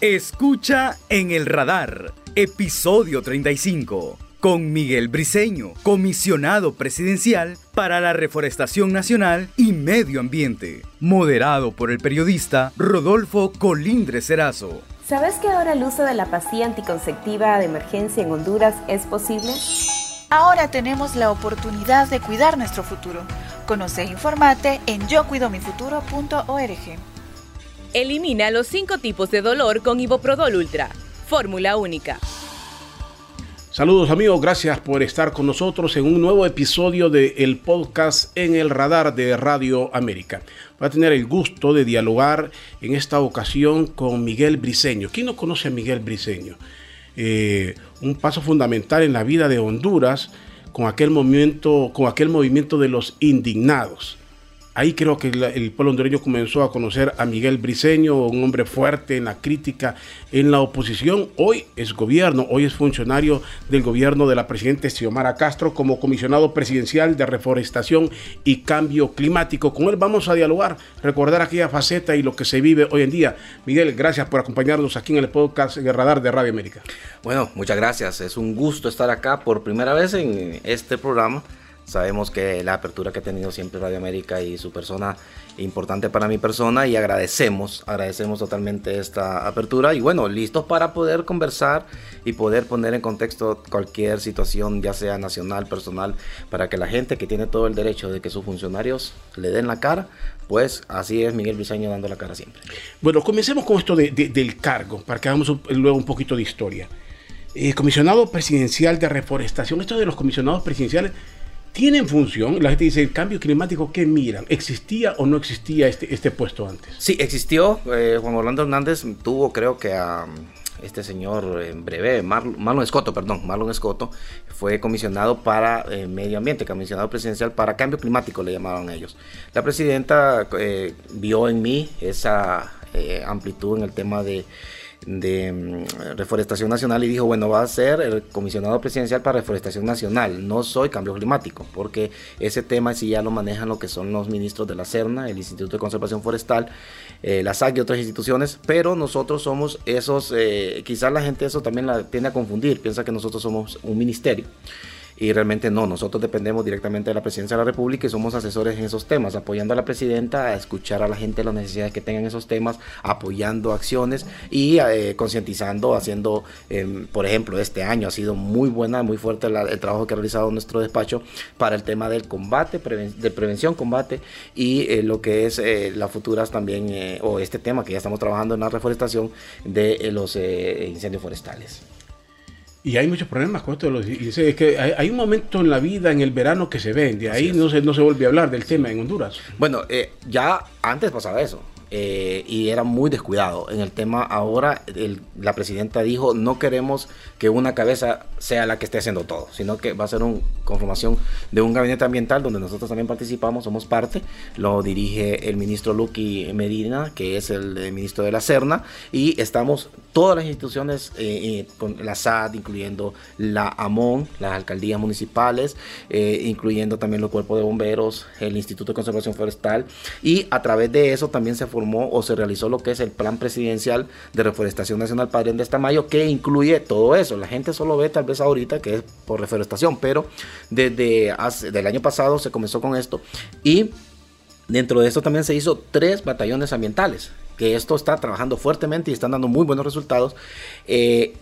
Escucha en el radar, episodio 35, con Miguel Briceño, comisionado presidencial para la Reforestación Nacional y Medio Ambiente, moderado por el periodista Rodolfo Colindre Serazo. ¿Sabes que ahora el uso de la pastilla anticonceptiva de emergencia en Honduras es posible? Ahora tenemos la oportunidad de cuidar nuestro futuro. Conoce e informate en yocuidomifuturo.org. Elimina los cinco tipos de dolor con Iboprodol Ultra. Fórmula única. Saludos amigos, gracias por estar con nosotros en un nuevo episodio de el podcast en el radar de Radio América. Voy a tener el gusto de dialogar en esta ocasión con Miguel Briceño. ¿Quién no conoce a Miguel Briceño? Eh, un paso fundamental en la vida de Honduras con aquel movimiento, con aquel movimiento de los indignados. Ahí creo que el pueblo hondureño comenzó a conocer a Miguel Briceño, un hombre fuerte en la crítica, en la oposición. Hoy es gobierno, hoy es funcionario del gobierno de la presidenta Xiomara Castro como comisionado presidencial de reforestación y cambio climático. Con él vamos a dialogar, recordar aquella faceta y lo que se vive hoy en día. Miguel, gracias por acompañarnos aquí en el podcast de Radar de Radio América. Bueno, muchas gracias. Es un gusto estar acá por primera vez en este programa Sabemos que la apertura que ha tenido siempre Radio América y su persona importante para mi persona y agradecemos, agradecemos totalmente esta apertura y bueno, listos para poder conversar y poder poner en contexto cualquier situación, ya sea nacional, personal, para que la gente que tiene todo el derecho de que sus funcionarios le den la cara, pues así es Miguel Briceño dando la cara siempre. Bueno, comencemos con esto del cargo, para que hagamos luego un poquito de historia. Eh, comisionado presidencial de reforestación, esto de los comisionados presidenciales tienen función. La gente dice, cambio climático, ¿qué miran? ¿Existía o no existía este, este puesto antes? Sí, existió. Eh, Juan Orlando Hernández tuvo, creo que a este señor en breve, Marlon Escoto, perdón, Marlon Escoto, fue comisionado para eh, medio ambiente, comisionado presidencial para cambio climático, le llamaban ellos. La presidenta eh, vio en mí esa amplitud en el tema de de mm, Reforestación Nacional y dijo, bueno, va a ser el comisionado presidencial para Reforestación Nacional, no soy cambio climático, porque ese tema sí ya lo manejan lo que son los ministros de la CERNA, el Instituto de Conservación Forestal, eh, la SAC y otras instituciones, pero nosotros somos esos, eh, quizás la gente eso también la tiende a confundir, piensa que nosotros somos un ministerio y realmente no, nosotros dependemos directamente de la presidencia de la República y somos asesores en esos temas, apoyando a la presidenta a escuchar a la gente las necesidades que tengan esos temas, apoyando acciones y eh, concientizando, haciendo, em, por ejemplo, este año ha sido muy buena, muy fuerte el trabajo que ha realizado nuestro despacho para el tema del combate, de prevención, combate y eh, lo que es eh, las futuras también, o este tema que ya estamos trabajando en la reforestación de los incendios forestales. Y hay muchos problemas con esto. De los, es que hay, un momento en la vida, en el verano, que se vende. Ahí no se, no se vuelve a hablar del tema en Honduras. Bueno, eh, ya antes pasaba eso. Eh, y era muy descuidado. En el tema ahora, la presidenta dijo, no queremos que una cabeza sea la que esté haciendo todo, sino que va a ser una conformación de un gabinete ambiental donde nosotros también participamos, somos parte, lo dirige el ministro Lucky Medina, que es el, ministro de la Serna, y estamos todas las instituciones, eh, eh, con la SAD, incluyendo la AMON, las alcaldías municipales, incluyendo también los cuerpos de bomberos, el Instituto de Conservación Forestal, y a través de eso también se o se realizó lo que es el Plan Presidencial de Reforestación Nacional Padre de Tamayo, que incluye todo eso. La gente solo ve tal vez ahorita que es por reforestación, pero desde hace, el año pasado se comenzó con esto y dentro de esto también se hizo tres batallones ambientales, que esto está trabajando fuertemente y están dando muy buenos resultados. Eh,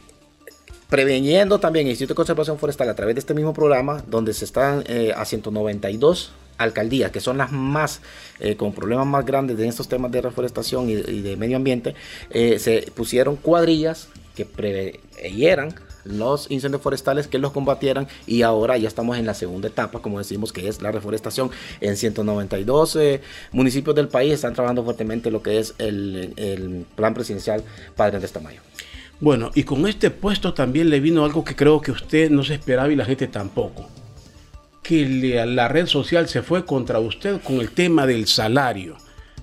preveniendo también el Instituto de Conservación Forestal a través de este mismo programa, donde se están eh, a 192 alcaldías, que son las más eh, con problemas más grandes de estos temas de reforestación y, de medio ambiente, eh, se pusieron cuadrillas que preveyeran los incendios forestales que los combatieran y ahora ya estamos en la segunda etapa, como decimos, que es la reforestación. En 192 eh, municipios del país están trabajando fuertemente lo que es el, el plan presidencial Padre de Tamayo. Bueno, y con este puesto también le vino algo que creo que usted no se esperaba y la gente tampoco que la red social se fue contra usted con el tema del salario.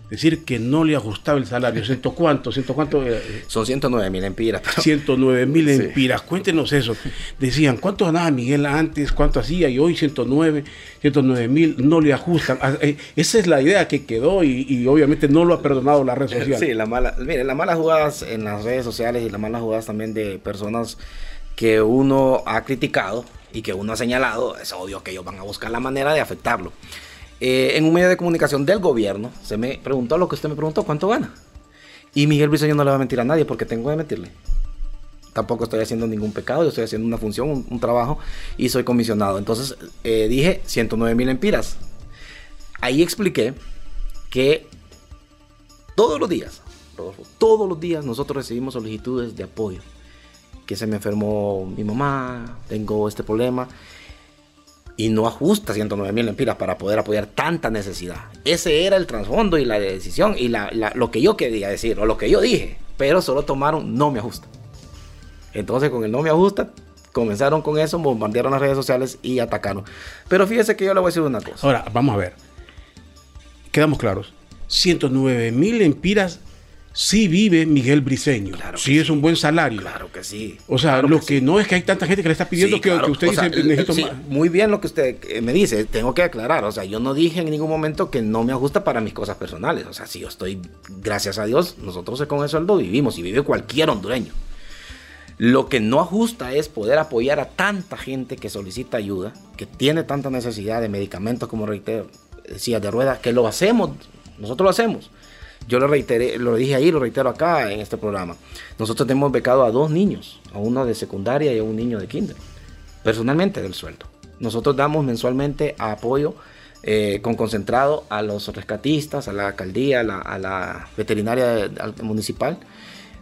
decir que no le ajustaba el salario. ¿Ciento cuánto? ¿Ciento cuánto? Eh, Son 109 mil empiras. 109 mil empiras. Cuéntenos eso. Decían, ¿cuánto ganaba Miguel antes? ¿Cuánto hacía? Y hoy 109, 109 mil no le ajustan. Ah, eh, esa es la idea que quedó y, obviamente no lo ha perdonado la red social. Sí, la mala, mire, las malas jugadas en las redes sociales y las malas jugadas también de personas que uno ha criticado y que uno ha señalado, es obvio que ellos van a buscar la manera de afectarlo. Eh, en un medio de comunicación del gobierno, se me preguntó lo que usted me preguntó, ¿cuánto gana? Y Miguel Briceño no le va a mentir a nadie porque tengo que mentirle. Tampoco estoy haciendo ningún pecado, yo estoy haciendo una función, un, trabajo y soy comisionado. Entonces eh, dije 109 mil empiras. Ahí expliqué que todos los días, todos los días nosotros recibimos solicitudes de apoyo que se me enfermó mi mamá, tengo este problema. Y no ajusta 109 mil empiras para poder apoyar tanta necesidad. Ese era el trasfondo y la decisión y lo que yo quería decir o lo que yo dije. Pero solo tomaron no me ajusta. Entonces con el no me ajusta comenzaron con eso, bombardearon las redes sociales y atacaron. Pero fíjese que yo le voy a decir una cosa. Ahora, vamos a ver. Quedamos claros. 109 mil empiras sí vive Miguel Briceño. Claro sí es un buen salario. Claro que sí. O sea, lo que, no es que hay tanta gente que le está pidiendo que, usted dice, necesito más. Muy bien lo que usted eh, me dice, tengo que aclarar. O sea, yo no dije en ningún momento que no me ajusta para mis cosas personales. O sea, si yo estoy, gracias a Dios, nosotros con ese sueldo vivimos y vive cualquier hondureño. Lo que no ajusta es poder apoyar a tanta gente que solicita ayuda, que tiene tanta necesidad de medicamentos, como reitero, decía, de ruedas, que lo hacemos, nosotros lo hacemos. Yo lo reiteré, lo dije ahí, lo reitero acá en este programa. Nosotros tenemos becado a dos niños, a uno de secundaria y a un niño de kinder, personalmente del sueldo. Nosotros damos mensualmente apoyo eh, con concentrado a los rescatistas, a la alcaldía, a la, veterinaria municipal.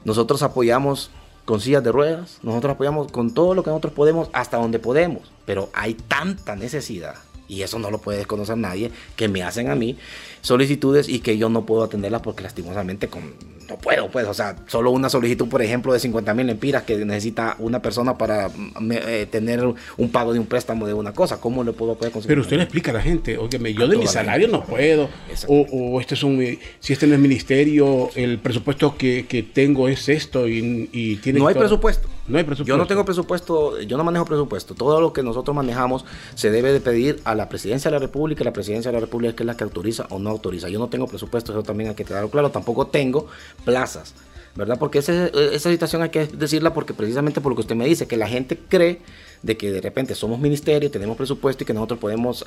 Nosotros apoyamos con sillas de ruedas, nosotros apoyamos con todo lo que nosotros podemos, hasta donde podemos, pero hay tanta necesidad y eso no lo puede desconocer nadie, que me hacen a mí solicitudes y que yo no puedo atenderlas porque lastimosamente con, no puedo, pues, o sea, solo una solicitud, por ejemplo, de 50 mil empiras que necesita una persona para mm, eh, tener un pago de un préstamo de una cosa, ¿cómo le puedo poder conseguir? Pero usted le explica a la gente, oye, yo de mi salario no puedo, o, este es un, si este no es ministerio, el presupuesto que, que tengo es esto y, y tiene... No hay presupuesto. No hay presupuesto. Yo no tengo presupuesto, yo no manejo presupuesto. Todo lo que nosotros manejamos se debe de pedir a la presidencia de la República y la presidencia de la República es que es la que autoriza o no autoriza. Yo no tengo presupuesto, eso también hay que quedar claro. Tampoco tengo plazas, ¿verdad? Porque esa, esa situación hay que decirla porque precisamente por lo que usted me dice, que la gente cree de que de repente somos ministerio, tenemos presupuesto y que nosotros podemos,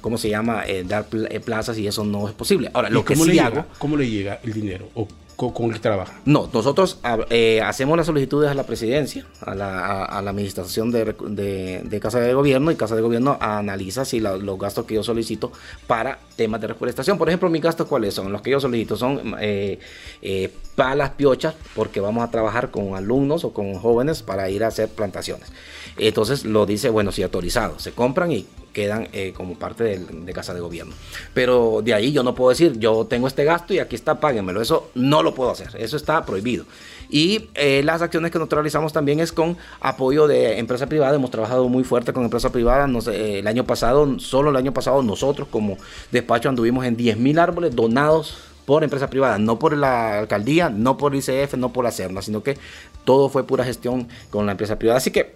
¿cómo se llama?, eh, dar eh, plazas y eso no es posible. Ahora, lo que sí hago... ¿Cómo le llega el dinero? ¿O con, el trabaja? No, nosotros eh, hacemos las solicitudes a la presidencia, a la, administración de, Casa de Gobierno y Casa de Gobierno analiza si los gastos que yo solicito para temas de reforestación. Por ejemplo, mis gastos cuáles son? Los que yo solicito son eh, eh, palas piochas, porque vamos a trabajar con alumnos o con jóvenes para ir a hacer plantaciones. Entonces lo dice, bueno, si autorizado, se compran y quedan eh, como parte de, casa de gobierno. Pero de ahí yo no puedo decir, yo tengo este gasto y aquí está, páguenmelo. Eso no lo puedo hacer, eso está prohibido. Y eh, las acciones que nosotros realizamos también es con apoyo de empresa privada. Hemos trabajado muy fuerte con empresa privada. No sé, el año pasado, solo el año pasado, nosotros como despacho anduvimos en 10 mil árboles donados por empresa privada, no por la alcaldía, no por ICF, no por la CERNA, sino que todo fue pura gestión con la empresa privada. Así que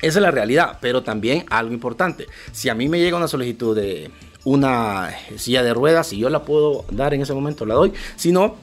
esa es la realidad, pero también algo importante. Si a mí me llega una solicitud de una silla de ruedas, si yo la puedo dar en ese momento, la doy. Si no,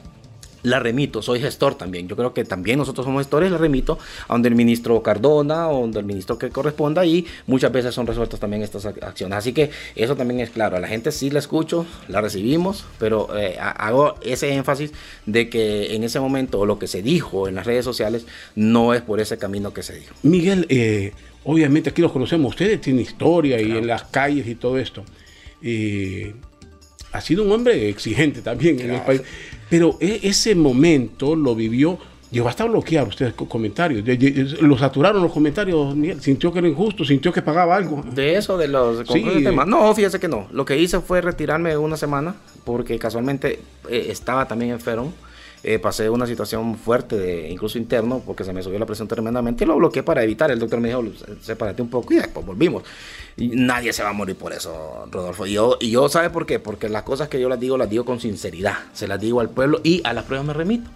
la remito, soy gestor también. Yo creo que también nosotros somos gestores, la remito a donde el ministro Cardona o donde el ministro que corresponda y muchas veces son resueltas también estas acciones. Así que eso también es claro. A la gente sí la escucho, la recibimos, pero eh, hago ese énfasis de que en ese momento lo que se dijo en las redes sociales no es por ese camino que se dijo. Miguel, eh, obviamente aquí los conocemos, ustedes tienen historia y en las calles y todo esto. Eh, ha sido un hombre exigente también en el país, pero e, ese momento lo vivió, llegó hasta bloquear ustedes con comentarios, lo saturaron los comentarios, sintió que era injusto, sintió que pagaba algo. De eso, de los sí. temas. No, fíjese que no, lo que hice fue retirarme una semana, porque casualmente eh, estaba también enfermo eh, pasé una situación fuerte, de, incluso interno, porque se me subió la presión tremendamente y lo bloqueé para evitar. El doctor me dijo, sepárate un poco y después volvimos. Y nadie se va a morir por eso, Rodolfo. Y yo, y yo, ¿sabe por qué? Porque las cosas que yo las digo, las digo con sinceridad. Se las digo al pueblo y a las pruebas me remito.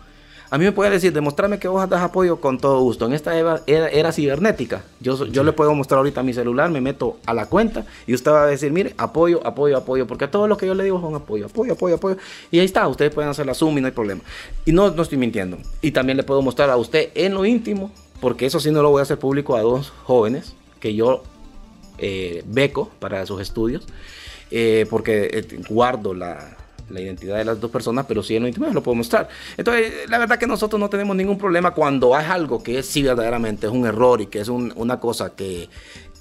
A mí me puede decir, demostrarme que vos das apoyo con todo gusto. En esta era, era, cibernética. Yo, yo le puedo mostrar ahorita mi celular, me meto a la cuenta y usted va a decir, mire, apoyo, apoyo, apoyo. Porque todo lo que yo le digo son apoyo, apoyo, apoyo, apoyo. Y ahí está, ustedes pueden hacer la Zoom y no hay problema. Y no, no estoy mintiendo. Y también le puedo mostrar a usted en lo íntimo, porque eso sí no lo voy a hacer público a dos jóvenes que yo eh, beco para sus estudios. Eh, porque eh, guardo la, la identidad de las dos personas, pero sí en lo íntimo lo puedo mostrar. Entonces, la verdad que nosotros no tenemos ningún problema cuando hay algo que sí verdaderamente es un error y que es una cosa que,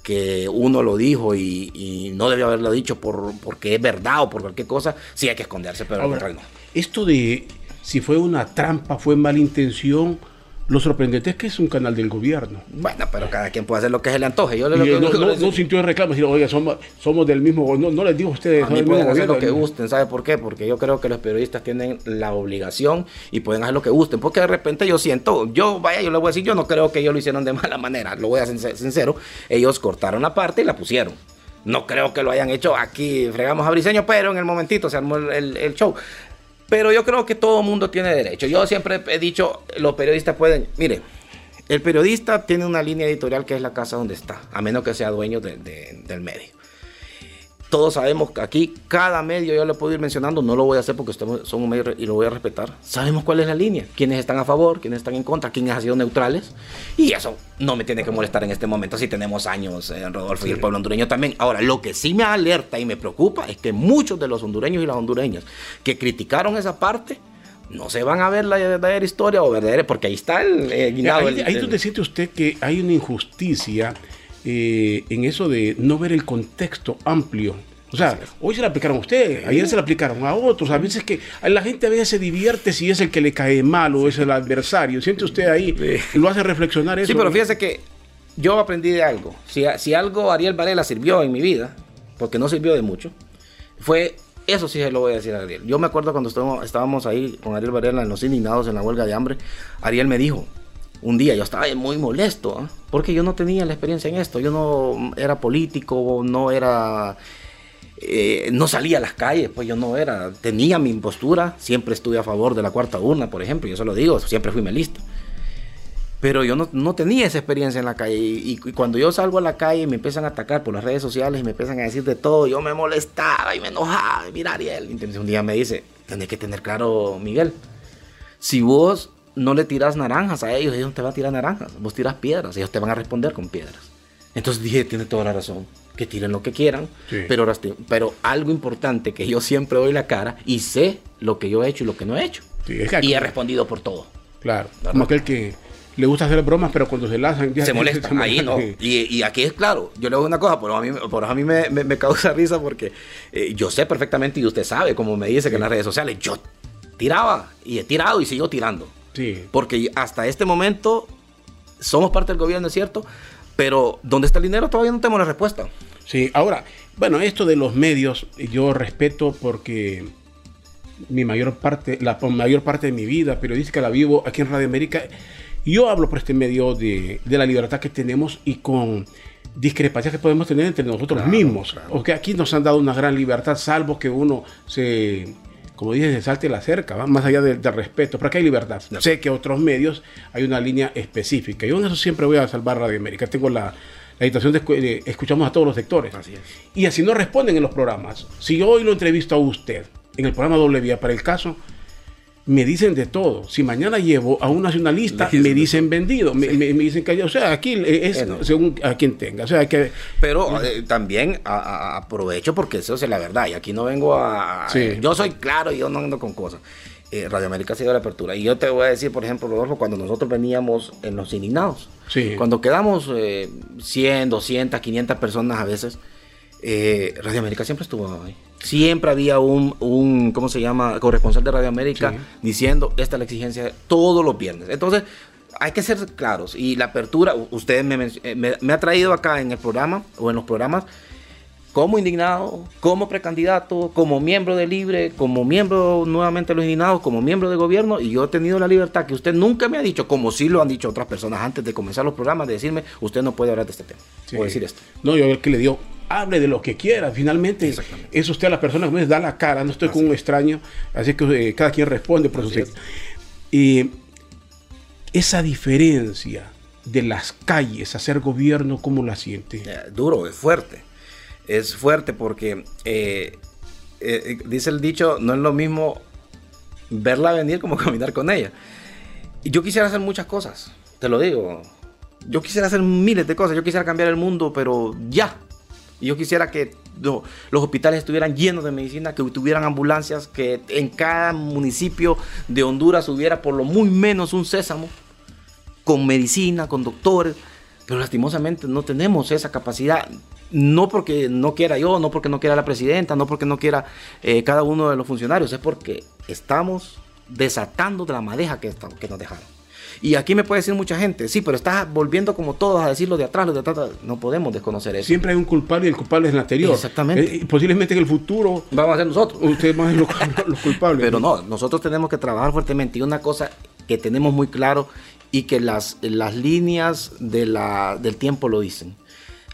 que uno lo dijo y, no debió haberlo dicho por, porque es verdad o por cualquier cosa, sí hay que esconderse, pero Ahora, no. Esto de si fue una trampa, fue mala intención, lo sorprendente es que es un canal del gobierno. Bueno, pero cada quien puede hacer lo que se le antoje. Yo le lo, no, no, no, sintió el reclamo, sino, oiga, somos, somos del mismo, no, no les digo a ustedes. A mí pueden hacer lo que gusten, ¿sabe por qué? Porque yo creo que los periodistas tienen la obligación y pueden hacer lo que gusten. Porque de repente yo siento, yo, vaya, yo le voy a decir, yo no creo que ellos lo hicieron de mala manera, lo voy a ser sincero. Ellos cortaron la parte y la pusieron. No creo que lo hayan hecho aquí, fregamos a Briseño, pero en el momentito se armó el, el show. Pero yo creo que todo mundo tiene derecho. Yo siempre he dicho, los periodistas pueden, mire, el periodista tiene una línea editorial que es la casa donde está, a menos que sea dueño del medio. Todos sabemos que aquí cada medio, yo le puedo ir mencionando, no lo voy a hacer porque son un medio y lo voy a respetar. Sabemos cuál es la línea, quiénes están a favor, quiénes están en contra, quiénes han sido neutrales. Y eso no me tiene que molestar en este momento si tenemos años, en eh, Rodolfo, y el pueblo hondureño también. Ahora, lo que sí me alerta y me preocupa es que muchos de los hondureños y las hondureñas que criticaron esa parte, no se van a ver la verdadera historia o verdadera, porque ahí está el, guinado. Ahí, ahí donde siente usted que hay una injusticia eh, en eso de no ver el contexto amplio. O sea, hoy se la aplicaron a usted, ayer se la aplicaron a otros. A veces que la gente a veces se divierte si es el que le cae mal o es el adversario. Siente usted ahí, lo hace reflexionar eso. Sí, pero fíjese que yo aprendí de algo. Si, si algo Ariel Varela sirvió en mi vida, porque no sirvió de mucho, fue eso sí se lo voy a decir a Ariel. Yo me acuerdo cuando estábamos, ahí con Ariel Varela en los indignados en la huelga de hambre, Ariel me dijo, un día yo estaba muy molesto, ¿ah? porque yo no tenía la experiencia en esto, yo no era político, no era... Eh, no salía a las calles, pues yo no era, tenía mi postura, siempre estuve a favor de la cuarta urna, por ejemplo, yo se lo digo, siempre fui melista pero yo no, tenía esa experiencia en la calle. Y, cuando yo salgo a la calle y me empiezan a atacar por las redes sociales y me empiezan a decir de todo, yo me molestaba y me enojaba. Y mira, Ariel, un día me dice, tenés que tener claro, Miguel, si vos no le tiras naranjas a ellos, ellos no te van a tirar naranjas. Vos tiras piedras, ellos te van a responder con piedras. Entonces dije, tiene toda la razón, que tiren lo que quieran, pero, pero algo importante que yo siempre doy la cara y sé lo que yo he hecho y lo que no he hecho. y he respondido por todo. Claro, como aquel que le gusta hacer bromas, pero cuando se lanzan ya se molesta. ahí no. Y, aquí es claro, yo le digo una cosa, pero a mí, por a mí me, causa risa porque eh, yo sé perfectamente y usted sabe, como me dice que en las redes sociales, yo tiraba y he tirado y sigo tirando. Sí. Porque hasta este momento somos parte del gobierno, es cierto, pero ¿dónde está el dinero? Todavía no tenemos la respuesta. Sí, ahora, bueno, esto de los medios yo respeto porque mi mayor parte, la mayor parte de mi vida periodística la vivo aquí en Radio América yo hablo por este medio de, la libertad que tenemos y con discrepancias que podemos tener entre nosotros mismos. Porque aquí nos han dado una gran libertad, salvo que uno se, como dije, se salte la cerca, más allá del, respeto. Pero hay libertad. Sé que otros medios hay una línea específica. Yo en eso siempre voy a salvar Radio América. Tengo la, la situación de, escuchamos a todos los sectores. Y así no responden en los programas. Si yo hoy lo entrevisto a usted en el programa Doble Vía para el caso, me dicen de todo. Si mañana llevo a un nacionalista, me dicen vendido, me, dicen que, o sea, aquí es según a quien tenga. O sea, que, Pero eh, también aprovecho porque eso es la verdad y aquí no vengo a... yo soy claro y yo no ando con cosas. Eh, Radio América ha sido la apertura. Y yo te voy a decir, por ejemplo, Rodolfo, cuando nosotros veníamos en los indignados, cuando quedamos 100, 200, 500 personas a veces, eh, Radio América siempre estuvo ahí. Siempre había un, un ¿cómo se llama?, corresponsal de Radio América diciendo, esta es la exigencia todos los viernes. Entonces, hay que ser claros. Y la apertura, usted me, me, ha traído acá en el programa o en los programas como indignado, como precandidato, como miembro de Libre, como miembro nuevamente de los indignados, como miembro de gobierno, y yo he tenido la libertad que usted nunca me ha dicho, como sí lo han dicho otras personas antes de comenzar los programas, de decirme, usted no puede hablar de este tema, Sí. o decir esto. No, yo el que le dio, hable de lo que quiera. Finalmente, es usted a la persona que me da la cara, no estoy con un extraño, así que eh, cada quien responde por su es. Y esa diferencia de las calles a hacer gobierno, ¿cómo la siente? Eh, duro, es fuerte. Es fuerte porque eh, eh, dice el dicho, no es lo mismo verla venir como caminar con ella. Y yo quisiera hacer muchas cosas, te lo digo. Yo quisiera hacer miles de cosas, yo quisiera cambiar el mundo, pero ya. Y yo quisiera que lo- los hospitales estuvieran llenos de medicina, que tuvieran ambulancias, que en cada municipio de Honduras hubiera por lo muy menos un sésamo con medicina, con doctores, pero lastimosamente no tenemos esa capacidad. No porque no quiera yo, no porque no quiera la presidenta, no porque no quiera eh, cada uno de los funcionarios, es porque estamos desatando de la madeja que nos dejaron. Y aquí me puede decir mucha gente, sí, pero estás volviendo como todos a decir lo de atrás, lo de atrás. No podemos desconocer eso. Siempre hay un culpable y el culpable es el anterior. Exactamente. Eh, posiblemente en el futuro Vamos a ser nosotros. ustedes van a ser los, los culpables. Pero no, nosotros tenemos que trabajar fuertemente. Y una cosa que tenemos muy claro y que las, las líneas de la, del tiempo lo dicen,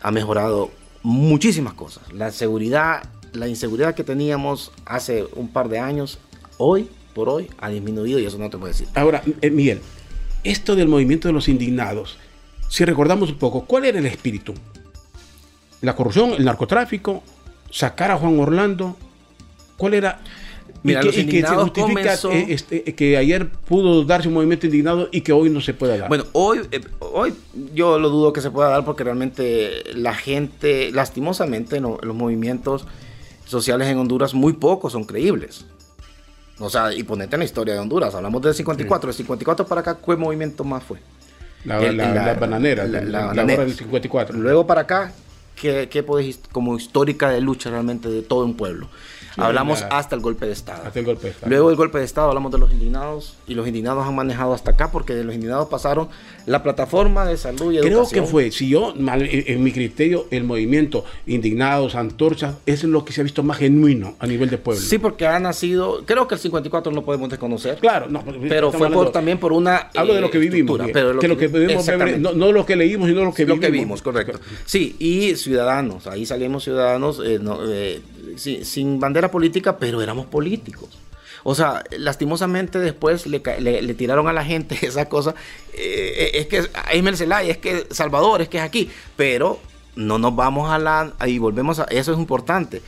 ha mejorado muchísimas cosas. La seguridad, la inseguridad que teníamos hace un par de años, hoy por hoy ha disminuido y eso no te puedo decir. Ahora, eh, Miguel, esto del movimiento de los indignados, si recordamos un poco, ¿cuál era el espíritu? La corrupción, el narcotráfico, sacar a Juan Orlando, ¿cuál era? Mira, y que, los y que se indignados justifica comenzó- eh, este, que ayer pudo darse un movimiento indignado y que hoy no se pueda dar. Bueno, hoy, eh, hoy yo lo dudo que se pueda dar porque realmente la gente, lastimosamente, no- los movimientos sociales en Honduras muy pocos son creíbles. O sea, y ponete en la historia de Honduras, hablamos del 54, del 54 para acá, ¿qué movimiento más fue? la, el- la- la- la bananera, la- bananera. del 54. Luego para acá, ¿qué, qué podéis, como histórica de lucha realmente de todo un pueblo? Hablamos la- hasta el golpe de Estado. Hasta el golpe de Estado. Luego del golpe de Estado hablamos de los indignados y los indignados han manejado hasta acá porque de los indignados pasaron la plataforma de salud y Creo educación. que fue, si yo, mal- en mi criterio, el movimiento indignados, antorchas, es lo que se ha visto más genuino a nivel de pueblo. Sí, porque ha nacido, creo que el 54 no podemos desconocer. Claro, no, Pero fue por, también por una. Hablo de lo eh, que vivimos, estructura, Miguel, pero que lo que vivimos, exactamente. no, no lo que leímos, sino lo que lo vivimos. que vimos, correcto. Sí, y ciudadanos, ahí salimos ciudadanos eh, no, eh, sí, sin bandera política, pero éramos políticos. O sea, lastimosamente después le, tiraron a la gente esa cosa. eh, es que es es que Salvador, es que es aquí. Pero no nos vamos a la. Ahí volvemos a. Eso es importante.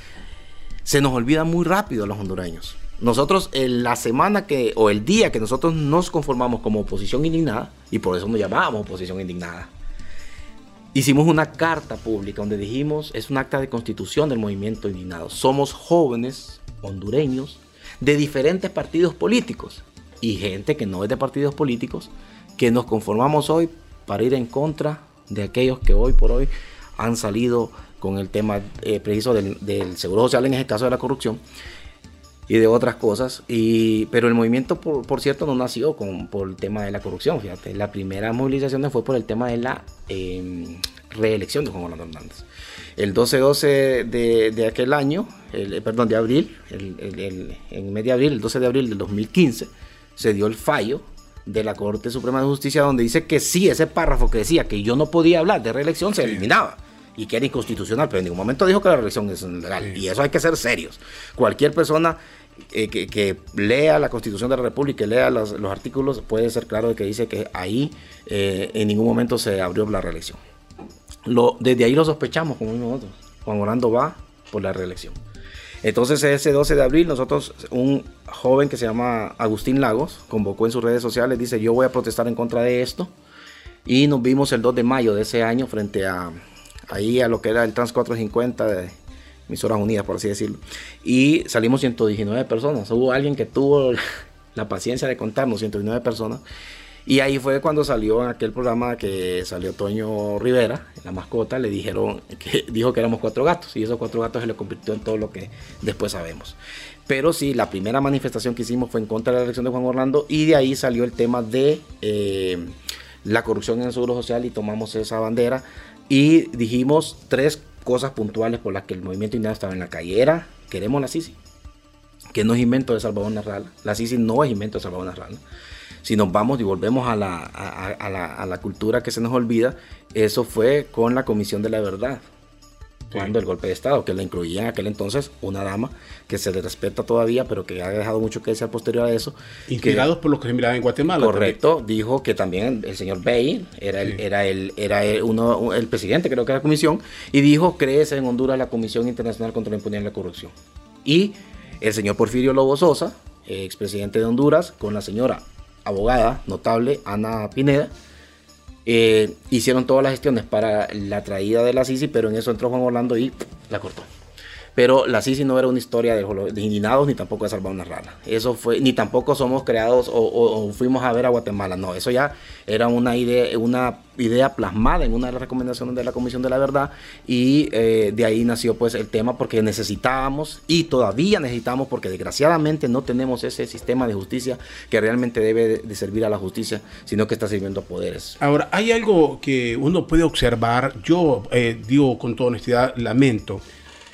Se nos olvida muy rápido a los hondureños. Nosotros, en la semana que, o el día que nosotros nos conformamos como oposición indignada, y por eso nos llamábamos oposición indignada, hicimos una carta pública donde dijimos, es un acta de constitución del movimiento indignado. Somos jóvenes hondureños de diferentes partidos políticos y gente que no es de partidos políticos que nos conformamos hoy para ir en contra de aquellos que hoy por hoy han salido con el tema eh, preciso del, del seguro social, en este caso de la corrupción y de otras cosas. Y, pero el movimiento, por, por cierto, no nació con, por el tema de la corrupción. Fíjate, la primera movilización fue por el tema de la eh, reelección de Juan Orlando Hernández. El 12-12 de, de aquel año, el, eh, perdón, de abril, el, el- el- en medio de abril, el 12 de abril del 2015, se dio el fallo de la Corte Suprema de Justicia donde dice que sí, ese párrafo que decía que yo no podía hablar de reelección se eliminaba y que era inconstitucional, pero en ningún momento dijo que la reelección es legal. Y eso hay que ser serios. Cualquier persona eh, que, lea la Constitución de la República y lea los, los artículos puede ser claro de que dice que ahí eh, en ningún momento se abrió la reelección. Desde ahí lo sospechamos, como nosotros. Juan Orlando va por la reelección. Entonces ese 12 de abril nosotros, un joven que se llama Agustín Lagos, convocó en sus redes sociales, dice yo voy a protestar en contra de esto. Y nos vimos el 2 de mayo de ese año frente a ahí a lo que era el Trans 450 de Emisoras Unidas, por así decirlo. Y salimos 119 personas. Hubo alguien que tuvo la paciencia de contarnos 119 personas. Y ahí fue cuando salió aquel programa que salió Toño Rivera, la mascota, le dijeron que dijo que éramos cuatro gatos y esos cuatro gatos se le convirtió en todo lo que después sabemos. Pero sí, la primera manifestación que hicimos fue en contra de la elección de Juan Orlando y de ahí salió el tema de eh, la corrupción en el seguro social y tomamos esa bandera y dijimos tres cosas puntuales por las que el movimiento indiano estaba en la calle. Era, queremos la Sisi, que no es invento de Salvador Narrala. La Sisi no es invento de Salvador Narrala. Si nos vamos y volvemos a la, a, la, a la cultura que se nos olvida, eso fue con la Comisión de la Verdad cuando el golpe de Estado, que le incluía en aquel entonces una dama que se le respeta todavía, pero que ha dejado mucho que decir posterior a eso. Inspirados por lo que se miraba en Guatemala. Correcto, dijo que también el señor Bay era, el, era, el, era el, uno, el presidente, creo que de la comisión, y dijo, crece en Honduras la Comisión Internacional contra la Impunidad y la Corrupción. Y el señor Porfirio Lobo Sosa, expresidente de Honduras, con la señora abogada notable Ana Pineda, eh, hicieron todas las gestiones para la traída de la Sisi, pero en eso entró Juan Orlando y la cortó. Pero la Sisi no era una historia de, de indignados ni tampoco de salvar una rana. Eso fue, ni tampoco somos creados o, fuimos a ver a Guatemala. No, eso ya era una idea, una idea plasmada en una de las recomendaciones de la Comisión de la Verdad y eh, de ahí nació pues el tema porque necesitábamos y todavía necesitamos porque desgraciadamente no tenemos ese sistema de justicia que realmente debe de servir a la justicia, sino que está sirviendo a poderes. Ahora, hay algo que uno puede observar, yo eh, digo con toda honestidad, lamento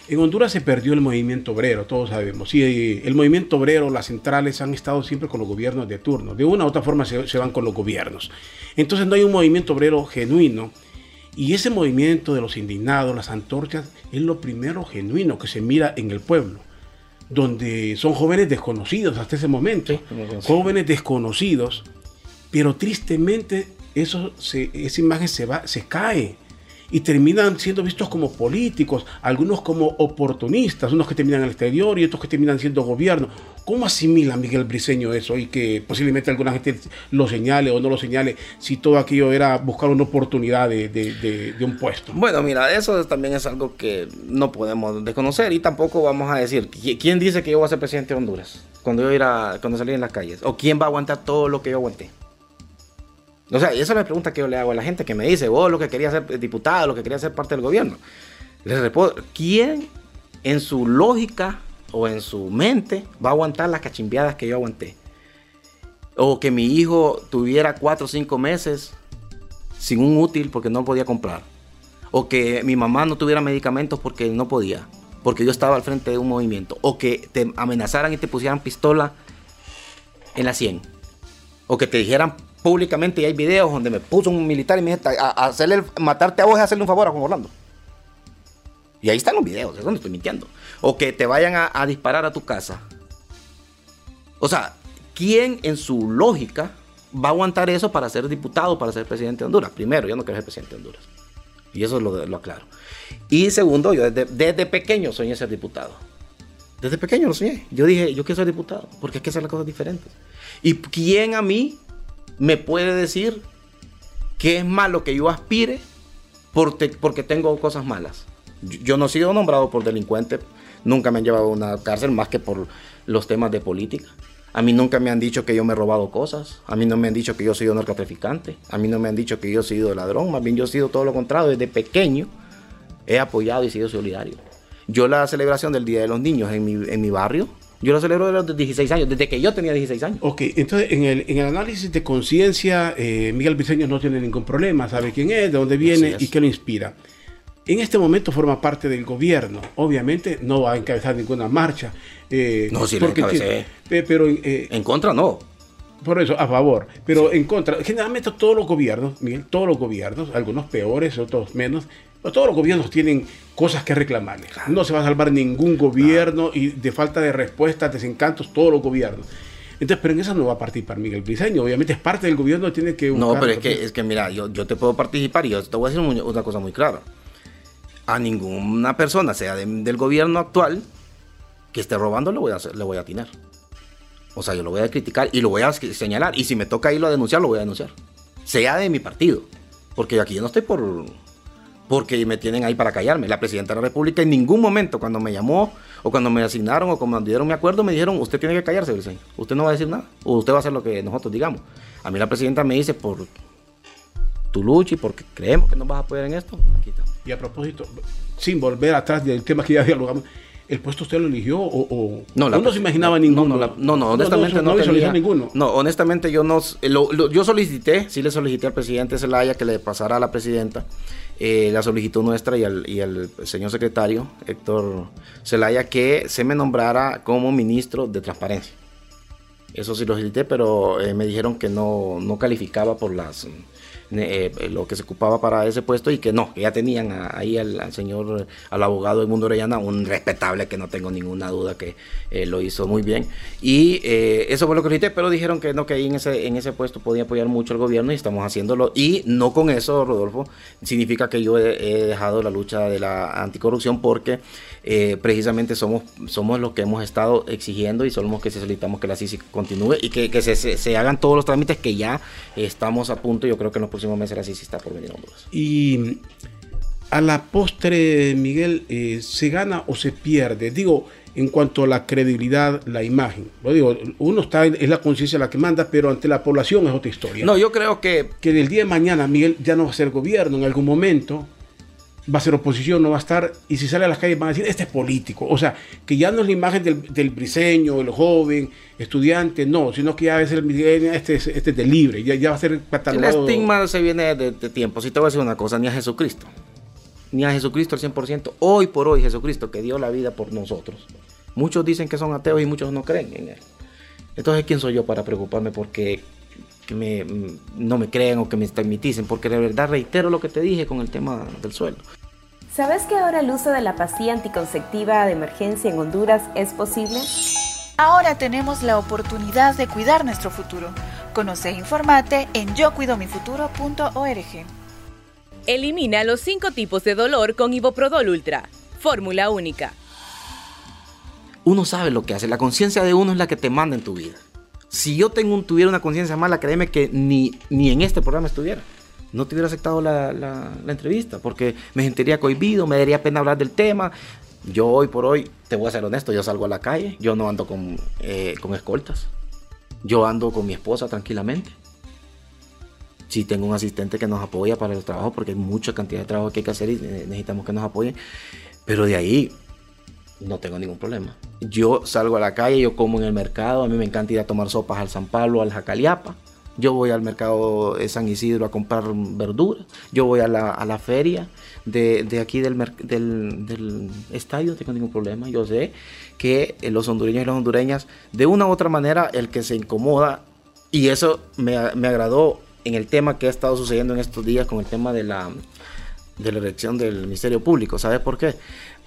en Honduras se perdió el movimiento obrero, todos sabemos. Y el movimiento obrero, las centrales han estado siempre con los gobiernos de turno. De una u otra forma se, van con los gobiernos. Entonces no hay un movimiento obrero genuino. Y ese movimiento de los indignados, las antorchas, es lo primero genuino que se mira en el pueblo. Donde son jóvenes desconocidos hasta ese momento. jóvenes desconocidos. Pero tristemente eso esa imagen se, va, se cae y terminan siendo vistos como políticos, algunos como oportunistas, unos que terminan en el exterior y otros que terminan siendo gobierno. ¿Cómo asimila Miguel Briceño eso y que posiblemente alguna gente lo señale o no lo señale si todo aquello era buscar una oportunidad de, un puesto? Bueno, mira, eso también es algo que no podemos desconocer y tampoco vamos a decir, ¿quién dice que yo voy a ser presidente de Honduras cuando yo cuando salí en las calles? ¿O quién va a aguantar todo lo que yo aguanté? O sea, esa es la pregunta que yo le hago a la gente que me dice, vos lo que quería ser diputado, lo que quería ser parte del gobierno. Les respondo, ¿quién en su lógica o en su mente va a aguantar las cachimbiadas que yo aguanté? O que mi hijo tuviera cuatro o cinco meses sin un útil porque no podía comprar. O que mi mamá no tuviera medicamentos porque no podía. Porque yo estaba al frente de un movimiento. O que te amenazaran y te pusieran pistola en la 100. O que te dijeran públicamente y hay videos donde me puso un militar y me dice, a, hacerle, matarte a vos es hacerle un favor a Juan Orlando. Y ahí están los videos, es donde estoy mintiendo. O que te vayan a, disparar a tu casa. O sea, ¿quién en su lógica va a aguantar eso para ser diputado, para ser presidente de Honduras? Primero, yo no quiero ser presidente de Honduras. Y eso lo, lo aclaro. Y segundo, yo desde, desde, pequeño soñé ser diputado. Desde pequeño lo soñé. Yo dije, yo quiero ser diputado, porque hay que hacer las cosas diferentes. ¿Y quién a mí me puede decir que es malo que yo aspire porque, tengo cosas malas. Yo, no he sido nombrado por delincuente, nunca me han llevado a una cárcel más que por los temas de política. A mí nunca me han dicho que yo me he robado cosas, a mí no me han dicho que yo he sido narcotraficante, a mí no me han dicho que yo he sido ladrón, más bien yo he sido todo lo contrario, desde pequeño he apoyado y sido solidario. Yo la celebración del Día de los Niños en mi, en mi barrio, yo lo celebro desde los 16 años, desde que yo tenía 16 años. Ok, entonces en el, en el análisis de conciencia, eh, Miguel Briceño no tiene ningún problema, sabe quién es, de dónde viene y qué lo inspira. En este momento forma parte del gobierno. Obviamente no va a encabezar ninguna marcha. Eh, no, si porque tiene, pero eh, en contra no. Por eso, a favor. Pero en contra. Generalmente todos los gobiernos, Miguel, todos los gobiernos, algunos peores, otros menos, todos los gobiernos tienen cosas que reclamarle. No se va a salvar ningún gobierno y de falta de respuestas, desencantos, todos los gobiernos. Entonces, pero en eso no va a participar Miguel Briceño. Obviamente es parte del gobierno, tiene que... No, pero es que, es que mira, yo, yo te puedo participar y yo te voy a decir una cosa muy clara. A ninguna persona, sea del gobierno actual, que esté robando, le voy a, le voy a atinar. O sea, yo lo voy a criticar y lo voy a señalar. Y si me toca irlo a denunciar, lo voy a denunciar. Sea de mi partido. Porque aquí yo no estoy por porque me tienen ahí para callarme. La presidenta de la República en ningún momento cuando me llamó o cuando me asignaron o cuando dieron mi acuerdo me dijeron, usted tiene que callarse, señor. Usted no va a decir nada. O usted va a hacer lo que nosotros digamos. A mí la presidenta me dice, por tu lucha y porque creemos que no vas a poder en esto, aquí Y a propósito, sin volver atrás del tema que ya dialogamos, ¿El puesto usted lo eligió o, no, no se imaginaba ninguno? No, no, honestamente no, no, ninguno. No, honestamente yo no, yo solicité, sí le solicité al presidente Zelaya que le pasara a la presidenta eh, la solicitud nuestra y al, señor secretario Héctor Zelaya que se me nombrara como ministro de transparencia. Eso sí lo solicité, pero eh, me dijeron que no, no calificaba por las eh, lo que se ocupaba para ese puesto y que no, que ya tenían ahí al, señor, al abogado de Mundo Orellana, un respetable que no tengo ninguna duda que eh, lo hizo muy bien. Y eh, eso fue lo que dije, pero dijeron que no, que ahí en ese, en ese puesto podía apoyar mucho el gobierno y estamos haciéndolo. Y no con eso, Rodolfo, significa que yo he dejado la lucha de la anticorrupción porque eh, precisamente somos, somos los que hemos estado exigiendo y somos los que solicitamos que la CICI continúe y que, se, hagan todos los trámites que ya estamos a punto. Yo creo que en los próximos meses la CICI está por venir a Honduras. Y a la postre, Miguel, eh, ¿se gana o se pierde? Digo, en cuanto a la credibilidad, la imagen. Lo digo, uno está, es la conciencia la que manda, pero ante la población es otra historia. No, yo creo que... Que del día de mañana, Miguel, ya no va a ser gobierno en algún momento va a ser oposición, no va a estar, y si sale a las calles van a decir, este es político. O sea, que ya no es la imagen del, briseño, el joven, estudiante, no, sino que ya a ser, este, este es de libre, ya, ya va a ser catalogado. El estigma se viene de, tiempo. Si te voy a decir una cosa, ni a Jesucristo, ni a Jesucristo al 100%, hoy por hoy Jesucristo que dio la vida por nosotros. Muchos dicen que son ateos y muchos no creen en él. Entonces, ¿quién soy yo para preocuparme porque que me, no me crean o que me estigmaticen, porque de verdad reitero lo que te dije con el tema del sueldo. ¿Sabes que ahora el uso de la pastilla anticonceptiva de emergencia en Honduras es posible? Ahora tenemos la oportunidad de cuidar nuestro futuro. Conoce e informate en yocuidomifuturo.org. Elimina los cinco tipos de dolor con Iboprodol Ultra. Fórmula única. Uno sabe lo que hace. La conciencia de uno es la que te manda en tu vida. Si yo tuviera una conciencia mala, créeme que ni, ni en este programa estuviera. No te hubiera aceptado la, la, entrevista porque me sentiría cohibido, me daría pena hablar del tema. Yo hoy por hoy, te voy a ser honesto, yo salgo a la calle, yo no ando con, eh, con escoltas. Yo ando con mi esposa tranquilamente. Si tengo un asistente que nos apoya para el trabajo, porque hay mucha cantidad de trabajo que hay que hacer y necesitamos que nos apoyen. Pero de ahí no tengo ningún problema. Yo salgo a la calle, yo como en el mercado, a mí me encanta ir a tomar sopas al San Pablo, al Jacaliapa. Yo voy al mercado de San Isidro a comprar verduras. Yo voy a la, a la feria de, de aquí del, del, del, estadio, no tengo ningún problema. Yo sé que los hondureños y las hondureñas, de una u otra manera, el que se incomoda, y eso me, me agradó en el tema que ha estado sucediendo en estos días con el tema de la, de la elección del Ministerio Público. ¿Sabes por qué?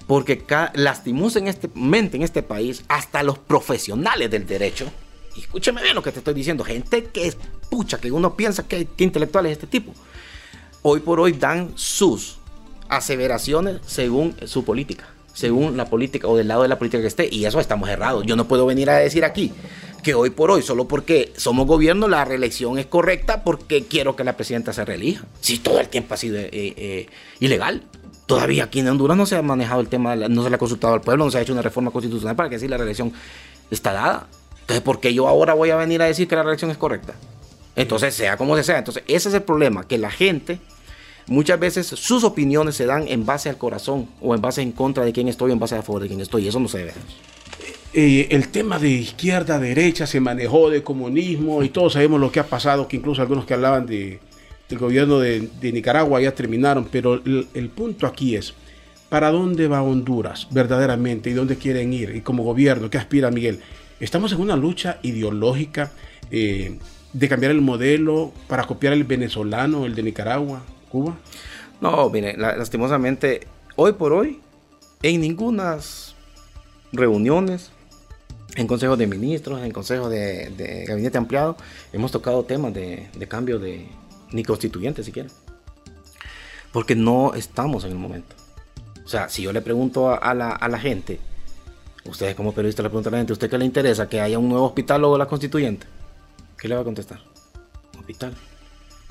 Porque lastimosamente en este, en este país, hasta los profesionales del derecho, y escúcheme bien lo que te estoy diciendo, gente que es pucha, que uno piensa que, que intelectual es este tipo, hoy por hoy dan sus aseveraciones según su política, según la política o del lado de la política que esté, y eso estamos errados. Yo no puedo venir a decir aquí que hoy por hoy, solo porque somos gobierno, la reelección es correcta porque quiero que la presidenta se reelija. Si todo el tiempo ha sido eh, eh, ilegal. Todavía aquí en Honduras no se ha manejado el tema, no se le ha consultado al pueblo, no se ha hecho una reforma constitucional para que así la reelección está dada. Entonces, ¿por qué yo ahora voy a venir a decir que la reelección es correcta? Entonces, sea como sea. Entonces, ese es el problema, que la gente, muchas veces sus opiniones se dan en base al corazón o en base en contra de quién estoy o en base a favor de quién estoy. Y eso no se debe. Eh, el tema de izquierda, derecha, se manejó de comunismo y todos sabemos lo que ha pasado, que incluso algunos que hablaban de el gobierno de, Nicaragua ya terminaron, pero el, punto aquí es, ¿para dónde va Honduras verdaderamente y dónde quieren ir? Y como gobierno, ¿qué aspira Miguel? Estamos en una lucha ideológica eh, de cambiar el modelo para copiar el venezolano, el de Nicaragua, Cuba. No, mire, lastimosamente, hoy por hoy, en ninguna reuniones, en consejos de ministros, en consejos de, gabinete ampliado, hemos tocado temas de cambio de, ni constituyente siquiera. Porque no estamos en el momento. O sea, si yo le pregunto a, la, gente, ustedes como periodistas le preguntan a la gente, ¿usted qué le interesa? ¿Que haya un nuevo hospital o la constituyente? ¿Qué le va a contestar? Hospital.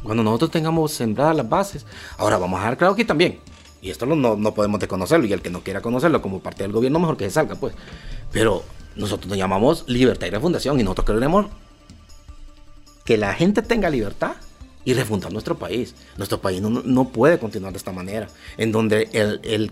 Cuando nosotros tengamos sembradas las bases, ahora vamos a dejar claro aquí también. Y esto no, no podemos desconocerlo. Y el que no quiera conocerlo como parte del gobierno, mejor que se salga, pues. Pero nosotros nos llamamos libertad y refundación. Y nosotros queremos que la gente tenga libertad y refundar nuestro país. Nuestro país no, puede continuar de esta manera, en donde el,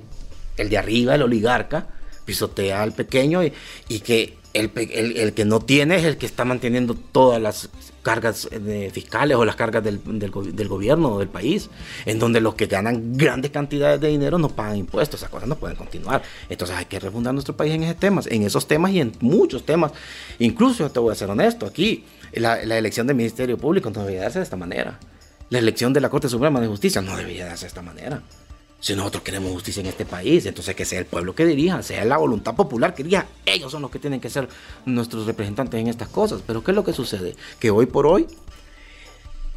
el, de arriba, el oligarca, pisotea al pequeño y, y que el, el, el, que no tiene es el que está manteniendo todas las cargas de fiscales o las cargas del, del, gobierno del país, en donde los que ganan grandes cantidades de dinero no pagan impuestos, esas cosas no pueden continuar. Entonces hay que refundar nuestro país en esos temas, en esos temas y en muchos temas. Incluso, te voy a ser honesto, aquí la, la elección del Ministerio Público no debería darse de esta manera. La elección de la Corte Suprema de Justicia no debería darse de esta manera. Si nosotros queremos justicia en este país, entonces que sea el pueblo que dirija, sea la voluntad popular que dirija. Ellos son los que tienen que ser nuestros representantes en estas cosas. Pero ¿qué es lo que sucede? Que hoy por hoy,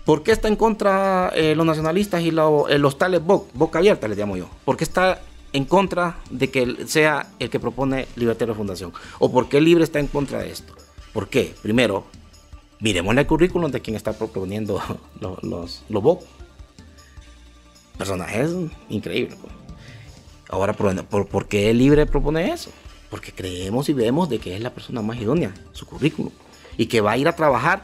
¿por qué está en contra eh, los nacionalistas y eh, los tales bo boca abierta, les llamo yo? ¿Por qué está en contra de que sea el que propone Libertad de Fundación? ¿O por qué Libre está en contra de esto? ¿Por qué? Primero, miremos el currículum de quien está proponiendo los, los, los personajes increíbles. Pues. Ahora, ¿por, por, por qué Libre propone eso? Porque creemos y vemos de que es la persona más idónea, su currículum, y que va a ir a trabajar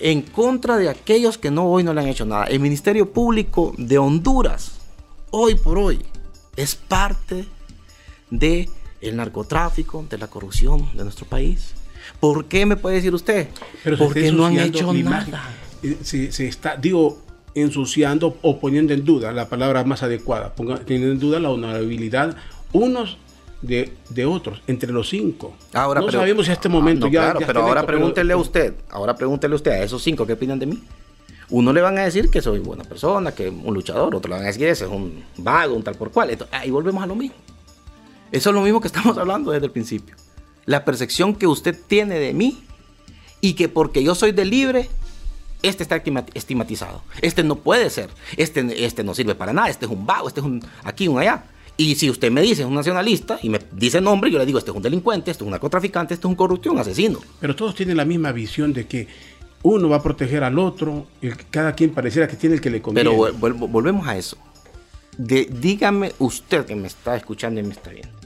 en contra de aquellos que no hoy no le han hecho nada. El Ministerio Público de Honduras, hoy por hoy, es parte de narcotráfico, de la corrupción de nuestro país. ¿Por qué me puede decir usted? Pero Porque no han hecho nada. Se, se, está, digo, ensuciando o poniendo en duda, la palabra más adecuada, poniendo en duda la honorabilidad unos de, de otros, entre los cinco. Ahora, no pero, sabemos si a este momento no, ya, claro, ya pero ahora hecho, pregúntele pero- a usted, ahora pregúntele usted a esos cinco qué opinan de mí. Uno le van a decir que soy buena persona, que un luchador, otro le van a decir que ese es un vago, un tal por cual. Entonces, ahí volvemos a lo mismo. Eso es lo mismo que estamos hablando desde el principio. La percepción que usted tiene de mí y que porque yo soy de libre, este está estigmatizado. Este no puede ser. Este, este no sirve para nada. Este es un vago, este es un aquí, un allá. Y si usted me dice es un nacionalista y me dice nombre, yo le digo, este es un delincuente, este es un narcotraficante, este es un corrupto, un asesino. Pero todos tienen la misma visión de que uno va a proteger al otro, el, cada quien pareciera que tiene el que le conviene. Pero vol- vol- volvemos a eso. De- dígame usted que me está escuchando y me está viendo.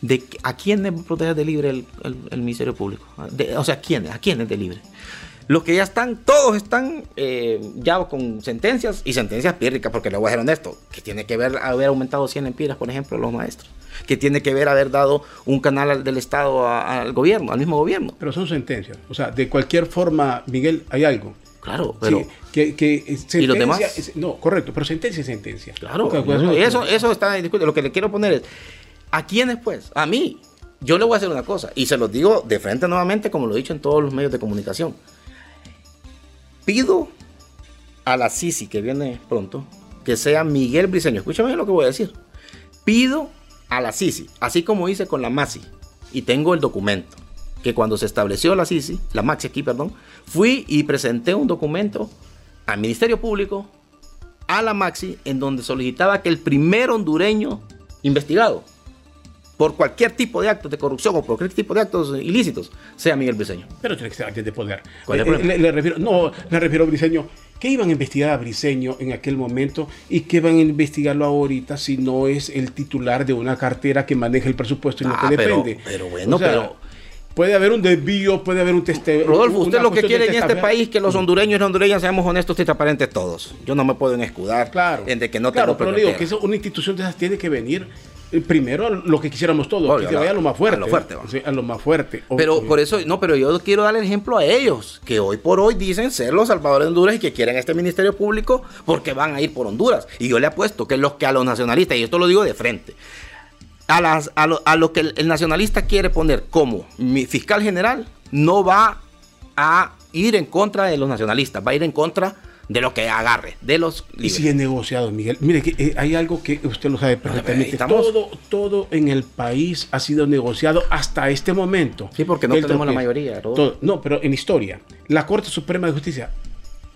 De, ¿A quién debe proteger de libre el, el- el Ministerio Público? De- o sea, ¿quién, ¿a quién es de libre? Los que ya están, todos están eh, ya con sentencias y sentencias pírricas, porque le voy a ser honesto, que tiene que ver haber aumentado 100 empiras, por ejemplo, los maestros, que tiene que ver haber dado un canal al- del Estado a- al gobierno, al mismo gobierno. Pero son sentencias. O sea, de cualquier forma, Miguel, hay algo. Claro, pero... Sí, que, que sentencia, ¿Y los demás? es- no, correcto, pero sentencia es sentencia. Claro, eso, eso está en discusión. Lo que le quiero poner es, ¿a quiénes pues? A mí. Yo le voy a hacer una cosa, y se los digo de frente nuevamente, como lo he dicho en todos los medios de comunicación. Pido a la Sisi, que viene pronto, que sea Miguel Briceño. Escúchame lo que voy a decir. Pido a la Sisi, así como hice con la Masi, y tengo el documento, que cuando se estableció la Sisi, la Maxi aquí, perdón, fui y presenté un documento al Ministerio Público, a la Maxi, en donde solicitaba que el primer hondureño investigado por cualquier tipo de actos de corrupción o por cualquier tipo de actos ilícitos sea Miguel Briceño. Pero tiene que ser alguien de poder. ¿Cuál es Eh, el problema? le, le refiero, no, le refiero a Briseño. ¿Qué iban a investigar a Briseño en aquel momento y qué van a investigarlo ahorita si no es el titular de una cartera que maneja el presupuesto y no Ah, te pero- depende? pero bueno, pero- Puede haber un desvío, puede haber un teste. Rodolfo, usted lo que quiere en este país que los hondureños y hondureñas seamos honestos y transparentes todos. Yo no me puedo escudar Claro. en de que no claro, tengo pero digo propietera. que eso, una institución de esas tiene que venir eh, primero a lo que quisiéramos todos, Obvio, que se vaya a lo más fuerte. a lo fuerte. Sí, a lo más fuerte. Pero por eso, no, pero yo quiero dar el ejemplo a ellos, que hoy por hoy dicen ser los salvadores de Honduras y que quieren este ministerio público porque van a ir por Honduras. Y yo le apuesto que los que a los nacionalistas, y esto lo digo de frente, a, las, a, lo, a lo que el, el nacionalista quiere poner como mi fiscal general, no va a ir en contra de los nacionalistas, va a ir en contra de lo que agarre, de los Y libres. si es negociado, Miguel. Mire, que, eh, hay algo que usted lo sabe perfectamente. estamos- Todo, todo en el país ha sido negociado hasta este momento. Sí, porque no El tenemos la mayoría, todo- no, pero en historia, la Corte Suprema de Justicia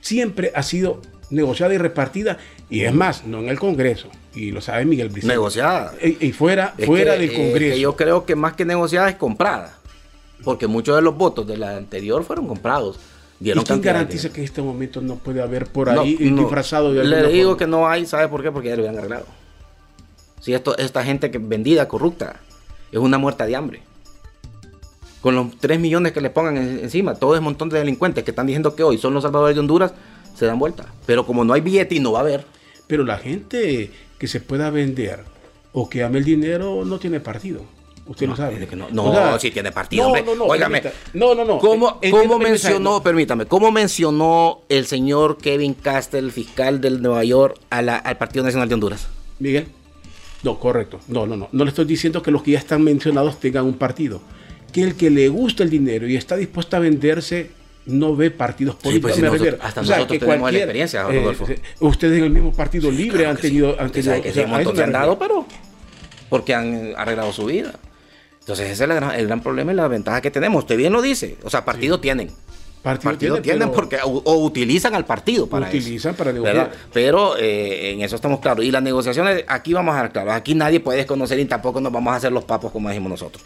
siempre ha sido negociada y repartida, y es más, no en el Congreso, y lo sabe Miguel Briceño. Negociada. Y, y fuera, Es fuera que, del eh, Congreso. que yo creo que más que negociada es comprada. Porque muchos de los votos de la anterior fueron comprados. ¿Y Dieron quién cantidad de garantiza que en este momento no puede haber por ahí no. disfrazado de Le digo forma? que no hay, ¿sabe por qué? Porque ya lo habían arreglado. Si esto, esta gente que vendida, corrupta, es una muerta de hambre. Con los 3 millones que le pongan en- encima, todo ese montón de delincuentes que están diciendo que hoy son los salvadores de Honduras, se dan vuelta. Pero como no hay billete y no va a haber, Pero la gente que se pueda vender o que ame el dinero no tiene partido. Usted no, lo sabe. No, no si tiene partido, no, hombre. No, no, Óigame. permita. No, no, no. ¿Cómo, cómo mencionó, permítame, cómo mencionó el señor Kevin Castell, fiscal del Nueva York, a la- al Partido Nacional de Honduras? Miguel. No, correcto. No, no, no. No le estoy diciendo que los que ya están mencionados tengan un partido. Que el que le gusta el dinero y está dispuesto a venderse no ve partidos Sí, políticos. pues, si nosotros- hasta O sea, nosotros que tenemos la experiencia, eh, Rodolfo. eh, ustedes en el mismo partido libre Claro han que tenido. sí. Han Usted tenido que o sí, sea, un a eso montón me que han dado, pero porque han arreglado su vida. Entonces ese es el gran, el gran problema y la ventaja que tenemos. Usted bien lo dice. O sea, partido tienen. Partido Partido tiene, tienen porque o, o utilizan al partido para Utilizan eso, para negociar. ¿verdad? Pero eh, en eso estamos claros. Y las negociaciones, aquí vamos a estar claros. Aquí nadie puede desconocer y tampoco nos vamos a hacer los papos como dijimos nosotros.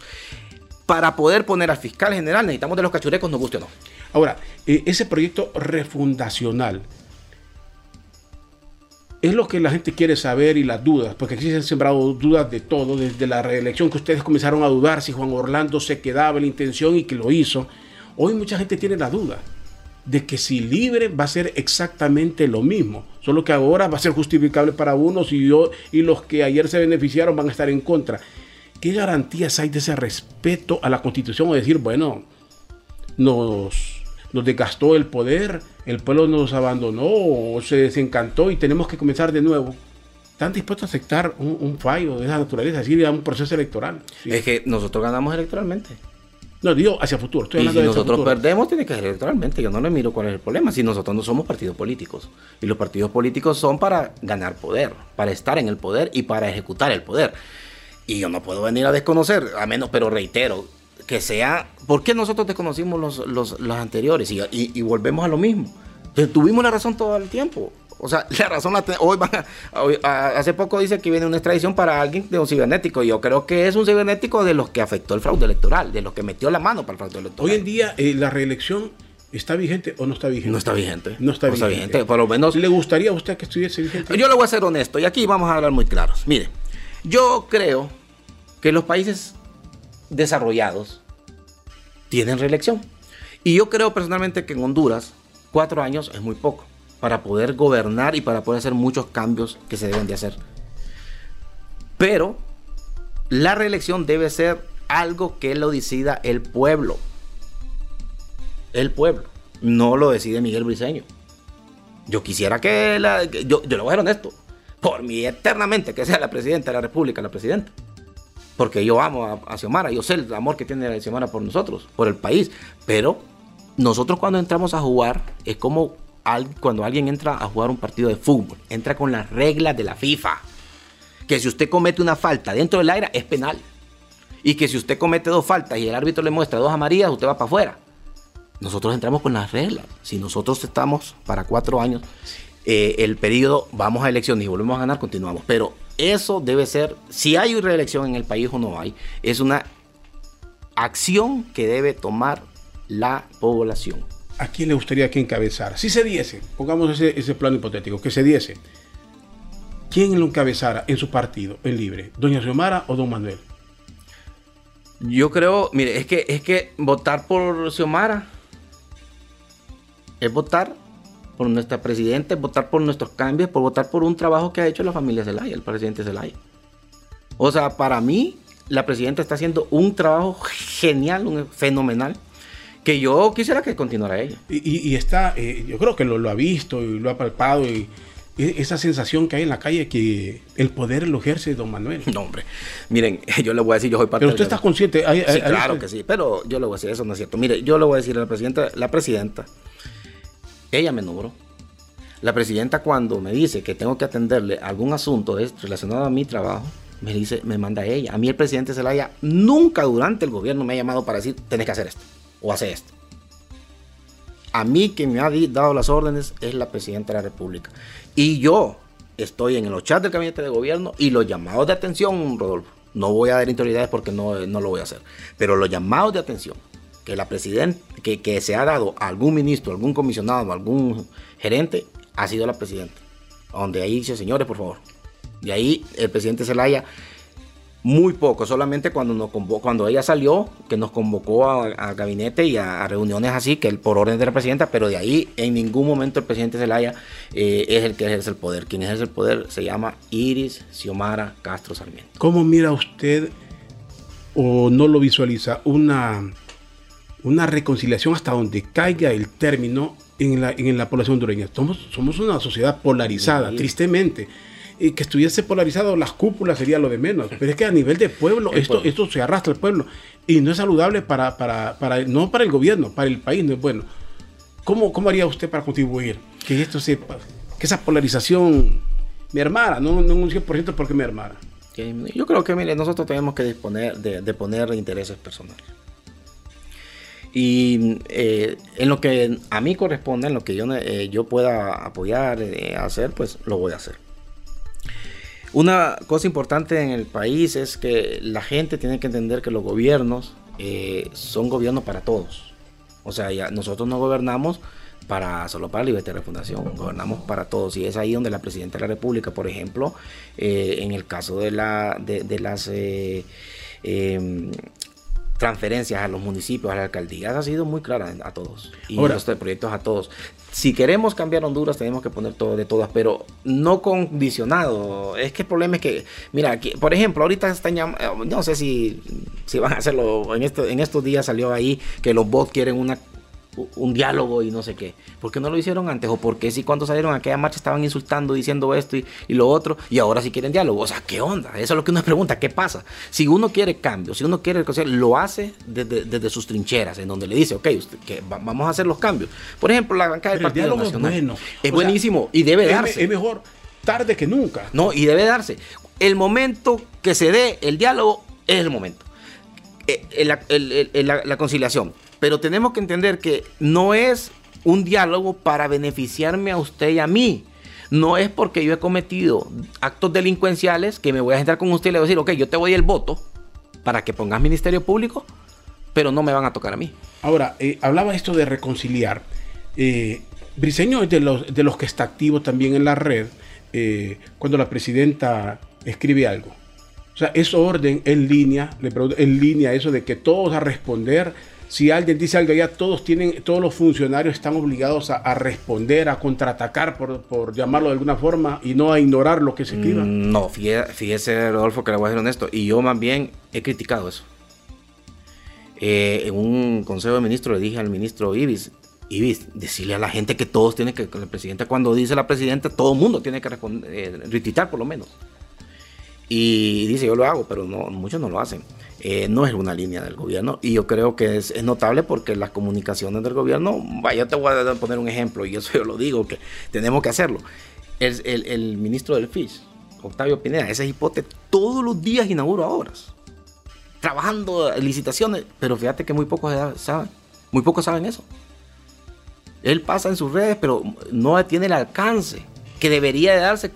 Para poder poner al fiscal general necesitamos de los cachurecos, nos guste o no. Ahora, eh, ese proyecto refundacional es lo que la gente quiere saber y las dudas, porque aquí se han sembrado dudas de todo, desde la reelección que ustedes comenzaron a dudar si Juan Orlando se quedaba en la intención y que lo hizo. Hoy mucha gente tiene la duda de que si libre va a ser exactamente lo mismo, solo que ahora va a ser justificable para unos y, yo, y los que ayer se beneficiaron van a estar en contra. ¿Qué garantías hay de ese respeto a la constitución o decir, bueno, nos, nos desgastó el poder, el pueblo nos abandonó o se desencantó y tenemos que comenzar de nuevo. ¿Están dispuestos a aceptar un, un fallo de esa naturaleza, así a un proceso electoral? Sí. Es que nosotros ganamos electoralmente. No, digo hacia futuro. Estoy Y si de nosotros perdemos, tiene que ser electoralmente. Yo no le miro cuál es el problema. Si nosotros no somos partidos políticos. Y los partidos políticos son para ganar poder, para estar en el poder y para ejecutar el poder. Y yo no puedo venir a desconocer, a menos, pero reitero, que sea. ¿Por qué nosotros desconocimos los, los, los anteriores? Y, y- y volvemos a lo mismo. Entonces, tuvimos la razón todo el tiempo. O sea, la razón la hoy, van a- hoy- a- hace poco dice que viene una extradición para alguien de un cibernético. Y yo creo que es un cibernético de los que afectó el fraude electoral, de los que metió la mano para el fraude electoral. Hoy en día, eh, ¿la reelección está vigente o no está vigente? No está vigente. No está vigente. Por lo menos. ¿Le gustaría a usted que estuviese vigente? Yo le voy a ser honesto y aquí vamos a hablar muy claros. Mire, yo creo que los países desarrollados tienen reelección. Y yo creo personalmente que en Honduras, cuatro años es muy poco para poder gobernar y para poder hacer muchos cambios que se deben de hacer. Pero la reelección debe ser algo que lo decida el pueblo. El pueblo. No lo decide Miguel Briceño. Yo quisiera que la. yo, yo le voy a ser honesto. Por mí, eternamente, que sea la presidenta de la República, la presidenta. Porque yo amo a, a Xiomara, yo sé el amor que tiene Xiomara por nosotros, por el país. Pero nosotros cuando entramos a jugar, es como cuando alguien entra a jugar un partido de fútbol. Entra con las reglas de la FIFA. Que si usted comete una falta dentro del aire, es penal. Y que si usted comete dos faltas y el árbitro le muestra dos amarillas, usted va para afuera. Nosotros entramos con las reglas. Si nosotros estamos para cuatro años, eh, el periodo, vamos a elecciones y volvemos a ganar, continuamos. Pero eso debe ser, si hay reelección en el país o no hay, es una acción que debe tomar la población. ¿A quién le gustaría que encabezara? Si se diese, pongamos ese, ese plano hipotético, que se diese. ¿Quién lo encabezara en su partido, en libre? ¿Doña Xiomara o don Manuel? Yo creo, mire, es que, es que votar por Xiomara es votar por nuestra presidenta, es votar por nuestros cambios, por votar por un trabajo que ha hecho la familia Zelaya, el presidente Zelaya. O sea, para mí, la presidenta está haciendo un trabajo genial, un- fenomenal, que yo quisiera que continuara ella. Y, y- y está, eh, yo creo que lo, lo ha visto y lo ha palpado y, y esa sensación que hay en la calle que el poder lo ejerce don Manuel. No, hombre. Miren, yo le voy a decir, yo soy parte Pero usted está consciente. hay- Sí, hay- hay- claro que sí, pero yo le voy a decir, eso no es cierto. Mire, yo le voy a decir a la presidenta, la presidenta, ella me nombró. La presidenta cuando me dice que tengo que atenderle algún asunto relacionado a mi trabajo, me dice, me manda ella. A mí el presidente Zelaya nunca durante el gobierno me ha llamado para decir, tenés que hacer esto o hacer esto. A mí quien me ha dado las órdenes es la presidenta de la República. Y yo estoy en los chats del gabinete de gobierno y los llamados de atención, Rodolfo. No voy a dar interioridades porque no, no lo voy a hacer. Pero los llamados de atención que la presidenta, que, que se ha dado algún ministro, algún comisionado, algún gerente, ha sido la presidenta. Donde ahí dice, señores, por favor. De ahí el presidente Zelaya, muy poco, solamente cuando nos convocó, cuando ella salió, que nos convocó a, gabinete y a, reuniones así, que por orden de la presidenta, pero de ahí en ningún momento el presidente Zelaya eh, es el que ejerce el poder. Quien ejerce el poder se llama Iris Xiomara Castro Sarmiento. ¿Cómo mira usted o no lo visualiza una, una reconciliación hasta donde caiga el término en la, en la población hondureña. Somos, somos una sociedad polarizada, tristemente. Y que estuviese polarizado las cúpulas sería lo de menos. Pero es que a nivel de pueblo, esto, esto se arrastra al pueblo. Y no es saludable para, para, para, no para el gobierno, para el país no es bueno. ¿Cómo, cómo haría usted para contribuir que esto sepa, que esa polarización me armara, no, no un 100% porque me armara? Yo creo que mire, nosotros tenemos que disponer de, de poner intereses personales. Y eh, en lo que a mí corresponde, en lo que yo, eh, yo pueda apoyar, eh, hacer, pues lo voy a hacer. Una cosa importante en el país es que la gente tiene que entender que los gobiernos son gobiernos para todos. O sea, nosotros no gobernamos para solo para la libertad de refundación, gobernamos para todos. Y es ahí donde la presidenta de la República, por ejemplo, en el caso de, la, de, las em, transferencias a los municipios, a las alcaldías, ha sido muy clara a todos. Y Ahora, los proyectos a todos. Si queremos cambiar Honduras, tenemos que poner todo de todas, pero no condicionado. Es que el problema es que, mira, aquí, por ejemplo, ahorita están llamando, no sé si, si van a hacerlo, en, esto, en estos días salió ahí que los bots quieren una un diálogo y no sé qué. ¿Por qué no lo hicieron antes? ¿O por qué si cuando salieron a aquella marcha estaban insultando, diciendo esto y, lo otro, y ahora sí quieren diálogo? O sea, ¿qué onda? Eso es lo que uno pregunta, ¿qué pasa? Si uno quiere cambio, si uno quiere lo hace desde, sus trincheras, en donde le dice, ok, usted, que vamos a hacer los cambios. Por ejemplo, la bancada del Partido Nacional. Es, bueno. es buenísimo y debe darse. Es mejor tarde que nunca. No, y debe darse. El momento que se dé el diálogo es el momento. Eh, la conciliación pero tenemos que entender que no es un diálogo para beneficiarme a usted y a mí. No es porque yo he cometido actos delincuenciales que me voy a sentar con usted y le voy a decir, ok, yo te voy el voto para que pongas Ministerio Público, pero no me van a tocar a mí. Ahora, eh, hablaba esto de reconciliar. Eh, Briseño es de los, de los que está activo también en la red eh, cuando la presidenta escribe algo. O sea, es orden en línea, le en línea eso de que todos a responder si alguien dice algo ya todos tienen, todos los funcionarios están obligados a, responder, a contraatacar, por, llamarlo de alguna forma, y no a ignorar lo que se escriba. Mm, no, fíjese, Rodolfo, que le voy a ser honesto, y yo más bien he criticado eso. Eh, en un consejo de ministros le dije al ministro Ibis, Ibis, decirle a la gente que todos tienen que, que la presidenta, cuando dice la presidenta, todo el mundo tiene que responder, eh, por lo menos. Y dice, yo lo hago, pero no, muchos no lo hacen. Eh, no es una línea del gobierno y yo creo que es, notable porque las comunicaciones del gobierno, vaya, te voy a poner un ejemplo y eso yo lo digo, que tenemos que hacerlo. El, el, ministro del FIS, Octavio Pineda, ese hipote todos los días inaugura obras, trabajando licitaciones, pero fíjate que muy pocos saben, muy pocos saben eso. Él pasa en sus redes, pero no tiene el alcance que debería de darse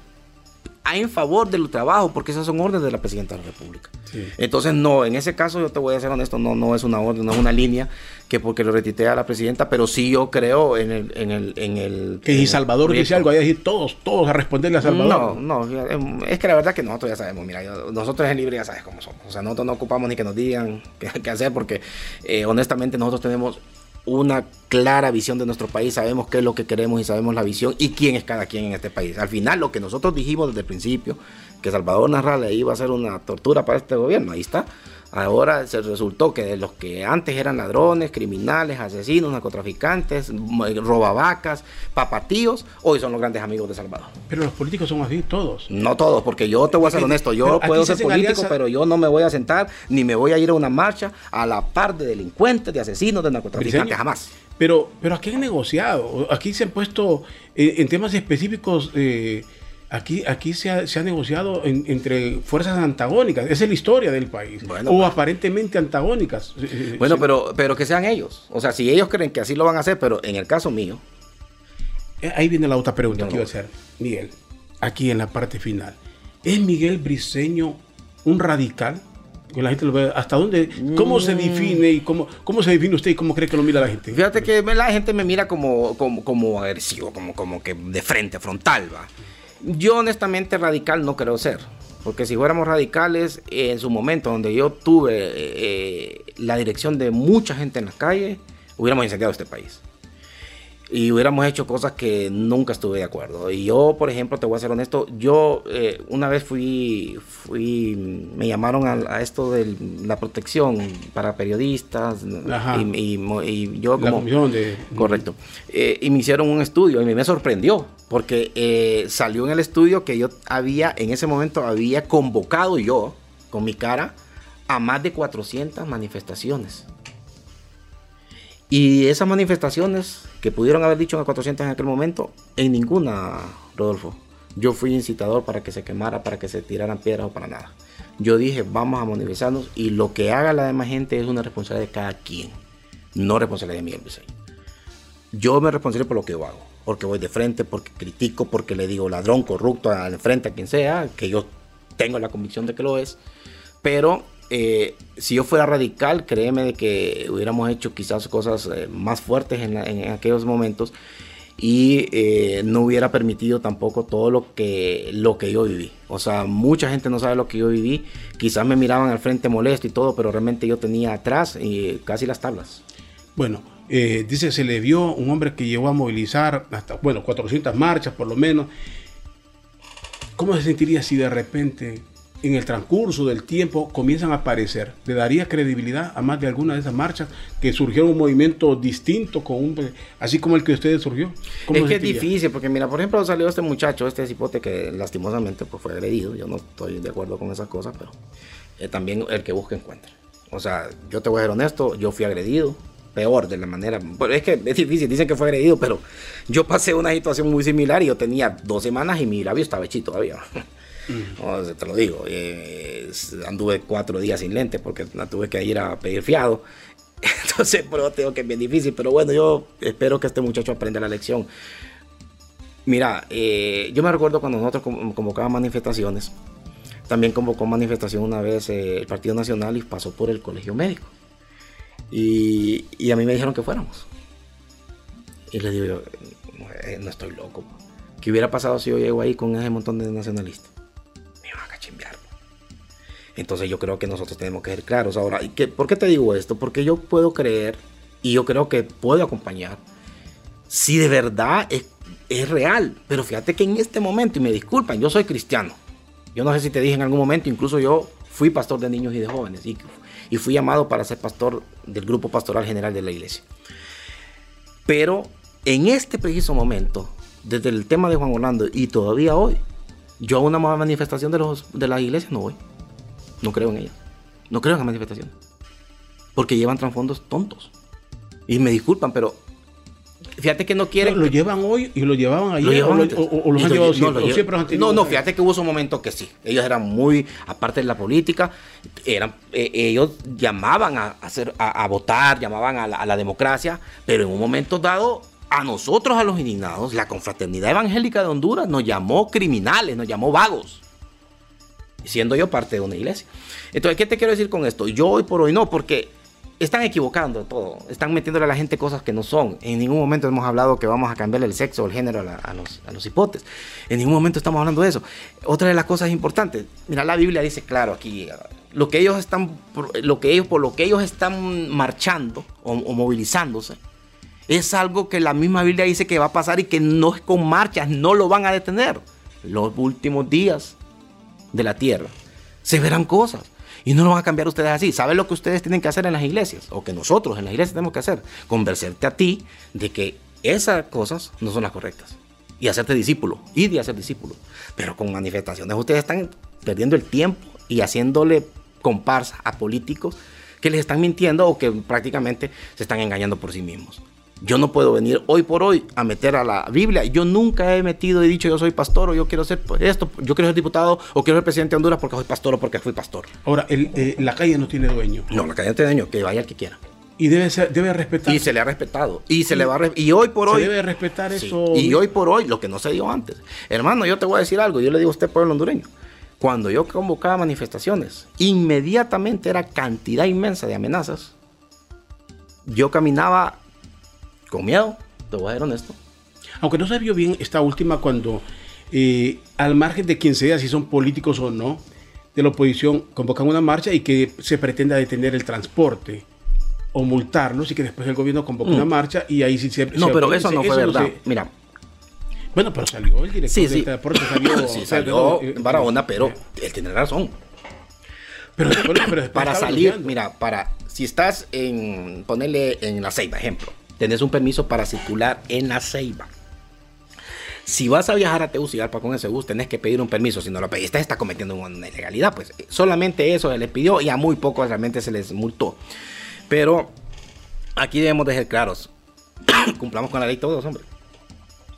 en favor del trabajo, porque esas son órdenes de la presidenta de la República. Entonces, no, en ese caso yo te voy a ser honesto, no, no es una orden, no es una línea que porque lo retitea a la presidenta, pero sí yo creo en el... En el, en el que si Salvador dice algo, hay que decir todos, todos a responderle a Salvador. No, no, es que la verdad que nosotros ya sabemos, mira, nosotros en Libre ya sabes cómo somos, o sea, nosotros no ocupamos ni que nos digan qué, hacer, porque eh, honestamente nosotros tenemos una clara visión de nuestro país, sabemos qué es lo que queremos y sabemos la visión y quién es cada quien en este país. Al final, lo que nosotros dijimos desde el principio, que Salvador Narrale iba a ser una tortura para este gobierno, ahí está. Ahora se resultó que de los que antes eran ladrones, criminales, asesinos, narcotraficantes, robavacas, papatíos, hoy son los grandes amigos de Salvador. Pero los políticos son así todos. No todos, porque yo te voy a ser honesto, yo puedo ser político, pero yo no me voy a sentar ni me voy a ir a una marcha a la par de delincuentes, de asesinos, de narcotraficantes, jamás. Pero, pero aquí han negociado, aquí se han puesto eh, en temas específicos. Eh, Aquí, aquí se, ha, negociado entre fuerzas antagónicas. Esa es la historia del país. o pues. aparentemente antagónicas. Bueno, pero, pero que sean ellos. O sea, si ellos creen que así lo van a hacer, pero en el caso mío. Eh, ahí viene la otra pregunta que iba a hacer, Miguel. Aquí en la parte final. ¿Es Miguel Briseño un radical? Que la gente lo ve. ¿Hasta dónde? ¿Cómo se mm. define y cómo, cómo se define usted y cómo cree que lo mira la gente? Fíjate que la gente me mira como, como, como agresivo, como, como que de frente, frontal, va. Yo honestamente radical no creo ser. Porque si fuéramos radicales, en su momento donde yo tuve eh, la dirección de mucha gente en las calles, hubiéramos incendiado este país. Y hubiéramos hecho cosas que nunca estuve de acuerdo. Y yo, por ejemplo, te voy a ser honesto, yo eh, una vez fui, fui, me llamaron a, esto de la protección para periodistas y, y, yo como... de... Correcto. Eh, y me hicieron un estudio y me sorprendió porque eh, salió en el estudio que yo había, en ese momento había convocado yo, con mi cara, a más de 400 manifestaciones. Y esas manifestaciones que pudieron haber dicho en 400 en aquel momento, en ninguna, Rodolfo. Yo fui incitador para que se quemara, para que se tiraran piedras o para nada. Yo dije, vamos a manifestarnos y lo que haga la demás gente es una responsabilidad de cada quien, no responsabilidad de Miguel Briceño. Yo me responsable por lo que yo hago, porque voy de frente, porque critico, porque le digo ladrón, corrupto al frente a quien sea, que yo tengo la convicción de que lo es, pero eh, si yo fuera radical, créeme de que hubiéramos hecho quizás cosas eh, más fuertes en, aquellos momentos y eh, no hubiera permitido tampoco todo lo que, lo que yo viví. O sea, mucha gente no sabe lo que yo viví. Quizás me miraban al frente molesto y todo, pero realmente yo tenía atrás y casi las tablas. Bueno, dice, se le vio un hombre que llegó a movilizar hasta, bueno, 400 marchas por lo menos. ¿Cómo se sentiría si de repente en el transcurso del tiempo comienzan a aparecer. ¿Le daría credibilidad a más de alguna de esas marchas que surgieron un movimiento distinto, con un, así como el que ustedes surgió? Es que es difícil, porque mira, por ejemplo, salió este muchacho, este cipote que lastimosamente pues, fue agredido. Yo no estoy de acuerdo con esas cosas, pero eh, también el que busca encuentra. O sea, yo te voy a ser honesto, yo fui agredido, peor de la manera. Pero es que es difícil, dicen que fue agredido, pero yo pasé una situación muy similar y yo tenía dos semanas y mi labio estaba hecho todavía. Te lo digo, eh, anduve cuatro días sin lente porque la tuve que ir a pedir fiado. Entonces, pero tengo que es bien difícil. Pero bueno, yo espero que este muchacho aprenda la lección. Mira, eh, yo me recuerdo cuando nosotros convocábamos manifestaciones. También convocó manifestación una vez eh, el Partido Nacional y pasó por el Colegio Médico. Y, y, a mí me dijeron que fuéramos. Y le digo yo, no estoy loco. ¿Qué hubiera pasado si yo llego ahí con ese montón de nacionalistas? Entonces yo creo que nosotros tenemos que ser claros. Ahora, ¿por qué te digo esto? Porque yo puedo creer y yo creo que puedo acompañar si de verdad es, es real. Pero fíjate que en este momento, y me disculpan, yo soy cristiano. Yo no sé si te dije en algún momento, incluso yo fui pastor de niños y de jóvenes y, y fui llamado para ser pastor del grupo pastoral general de la iglesia. Pero en este preciso momento, desde el tema de Juan Orlando y todavía hoy, yo a una manifestación de, los, de las iglesias no voy. No creo en ella. No creo en la manifestación. Porque llevan trasfondos tontos. Y me disculpan, pero fíjate que no quieren. ¿Lo, llevan hoy y lo llevaban ayer? ¿O, los han llevado siempre? No, no, fíjate que hubo un momento que sí. Ellos eran muy, aparte de la política, eran, eh, ellos llamaban a, hacer, a, votar, llamaban a la, a la, democracia, pero en un momento dado, a nosotros, a los indignados, la confraternidad evangélica de Honduras nos llamó criminales, nos llamó vagos siendo yo parte de una iglesia. Entonces, ¿qué te quiero decir con esto? Yo hoy por hoy no, porque están equivocando todo, están metiéndole a la gente cosas que no son. En ningún momento hemos hablado que vamos a cambiar el sexo o el género a, los, a hipotes. En ningún momento estamos hablando de eso. Otra de las cosas importantes, mira, la Biblia dice claro aquí, lo que ellos están, lo que ellos, por lo que ellos están marchando o, o movilizándose, es algo que la misma Biblia dice que va a pasar y que no es con marchas, no lo van a detener. Los últimos días de la tierra, se verán cosas. Y no lo van a cambiar ustedes así. ¿Saben lo que ustedes tienen que hacer en las iglesias? O que nosotros en las iglesias tenemos que hacer. Convencerte a ti de que esas cosas no son las correctas. Y hacerte discípulo. Y de hacer discípulo. Pero con manifestaciones ustedes están perdiendo el tiempo y haciéndole comparsa a políticos que les están mintiendo o que prácticamente se están engañando por sí mismos. Yo no puedo venir hoy por hoy a meter a la Biblia. Yo nunca he metido y dicho yo soy pastor o yo quiero ser esto, yo quiero ser diputado o quiero ser presidente de Honduras porque soy pastor o porque fui pastor. Ahora, eh, la calle no tiene dueño. No, la calle no tiene dueño, que vaya el que quiera. Y debe, ser, debe respetar. Y se le ha respetado. Y se le va Y hoy por hoy. Se debe respetar eso. Y hoy por hoy, lo que no se dio antes. Hermano, yo te voy a decir algo. Yo le digo a usted, pueblo hondureño. Cuando yo convocaba manifestaciones, inmediatamente era cantidad inmensa de amenazas. Yo caminaba con miedo, te voy a ser honesto. Aunque no se vio bien esta última cuando, eh, al margen de quien sea, si son políticos o no, de la oposición convocan una marcha y que se pretenda detener el transporte. o multarlos y que después el gobierno convoque una marcha y ahí sí se... No, se pero eso no fue verdad. se- Mira, Bueno, pero salió el director sí, de sí. transporte, salió, sí, salió no, eh, Barahona, pero eh, él tiene razón. Pero pero después Para salir, mira, para si estás en ponerle en la Ceiba, ejemplo, tenés un permiso para circular en la Ceiba. Si vas a viajar a Tegucigalpa con ese bus, tenés que pedir un permiso. Si no lo pediste, está cometiendo una ilegalidad. Pues solamente eso se les pidió y a muy pocos realmente se les multó. Pero aquí debemos de ser claros. Cumplamos con la ley todos, hombre.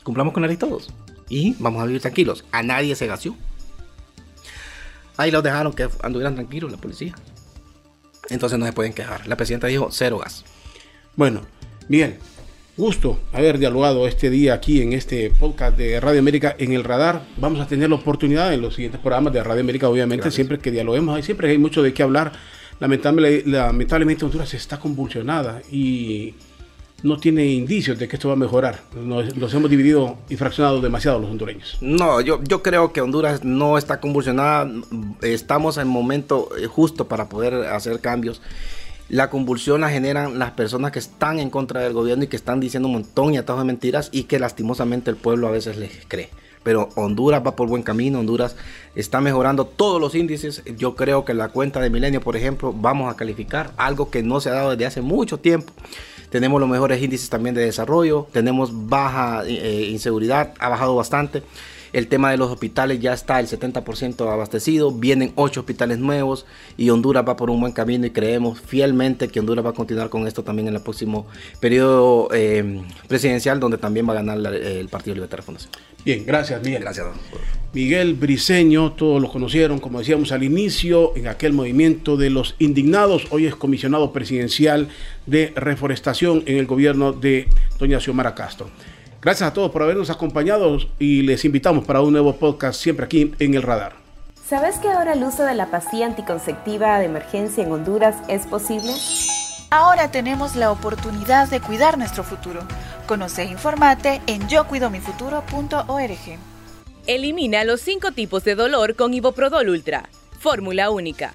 Cumplamos con la ley todos. Y vamos a vivir tranquilos. A nadie se gació. Ahí los dejaron que anduvieran tranquilos la policía. Entonces no se pueden quejar. La presidenta dijo cero gas. Bueno, Miguel, gusto haber dialogado este día aquí en este podcast de Radio América en el radar. Vamos a tener la oportunidad en los siguientes programas de Radio América, obviamente, Gracias. siempre que dialoguemos, hay siempre hay mucho de qué hablar. Lamentable- lamentablemente Honduras está convulsionada y no tiene indicios de que esto va a mejorar. Nos, nos hemos dividido y fraccionado demasiado los hondureños. No, yo, yo creo que Honduras no está convulsionada. Estamos en momento eh, justo para poder hacer cambios. La convulsión la generan las personas que están en contra del gobierno y que están diciendo un montón y atajos de mentiras y que lastimosamente el pueblo a veces les cree. Pero Honduras va por buen camino, Honduras está mejorando todos los índices. Yo creo que la cuenta de Milenio, por ejemplo, vamos a calificar algo que no se ha dado desde hace mucho tiempo. Tenemos los mejores índices también de desarrollo, tenemos baja eh, inseguridad, ha bajado bastante. El tema de los hospitales ya está el 70% abastecido, vienen 8 hospitales nuevos y Honduras va por un buen camino y creemos fielmente que Honduras va a continuar con esto también en el próximo periodo eh, presidencial donde también va a ganar la- el Partido Libertad de Fundación. Bien, gracias, Miguel. Gracias. Miguel Briceño, todos lo conocieron, como decíamos al inicio, en aquel movimiento de los indignados. Hoy es comisionado presidencial de reforestación en el gobierno de doña Xiomara Castro. Gracias a todos por habernos acompañado y les invitamos para un nuevo podcast siempre aquí en el radar. ¿Sabes que ahora el uso de la pastilla anticonceptiva de emergencia en Honduras es posible? Ahora tenemos la oportunidad de cuidar nuestro futuro. Conoce e informate en yocuidomifuturo.org. Elimina los cinco tipos de dolor con Iboprodol Ultra. Fórmula única.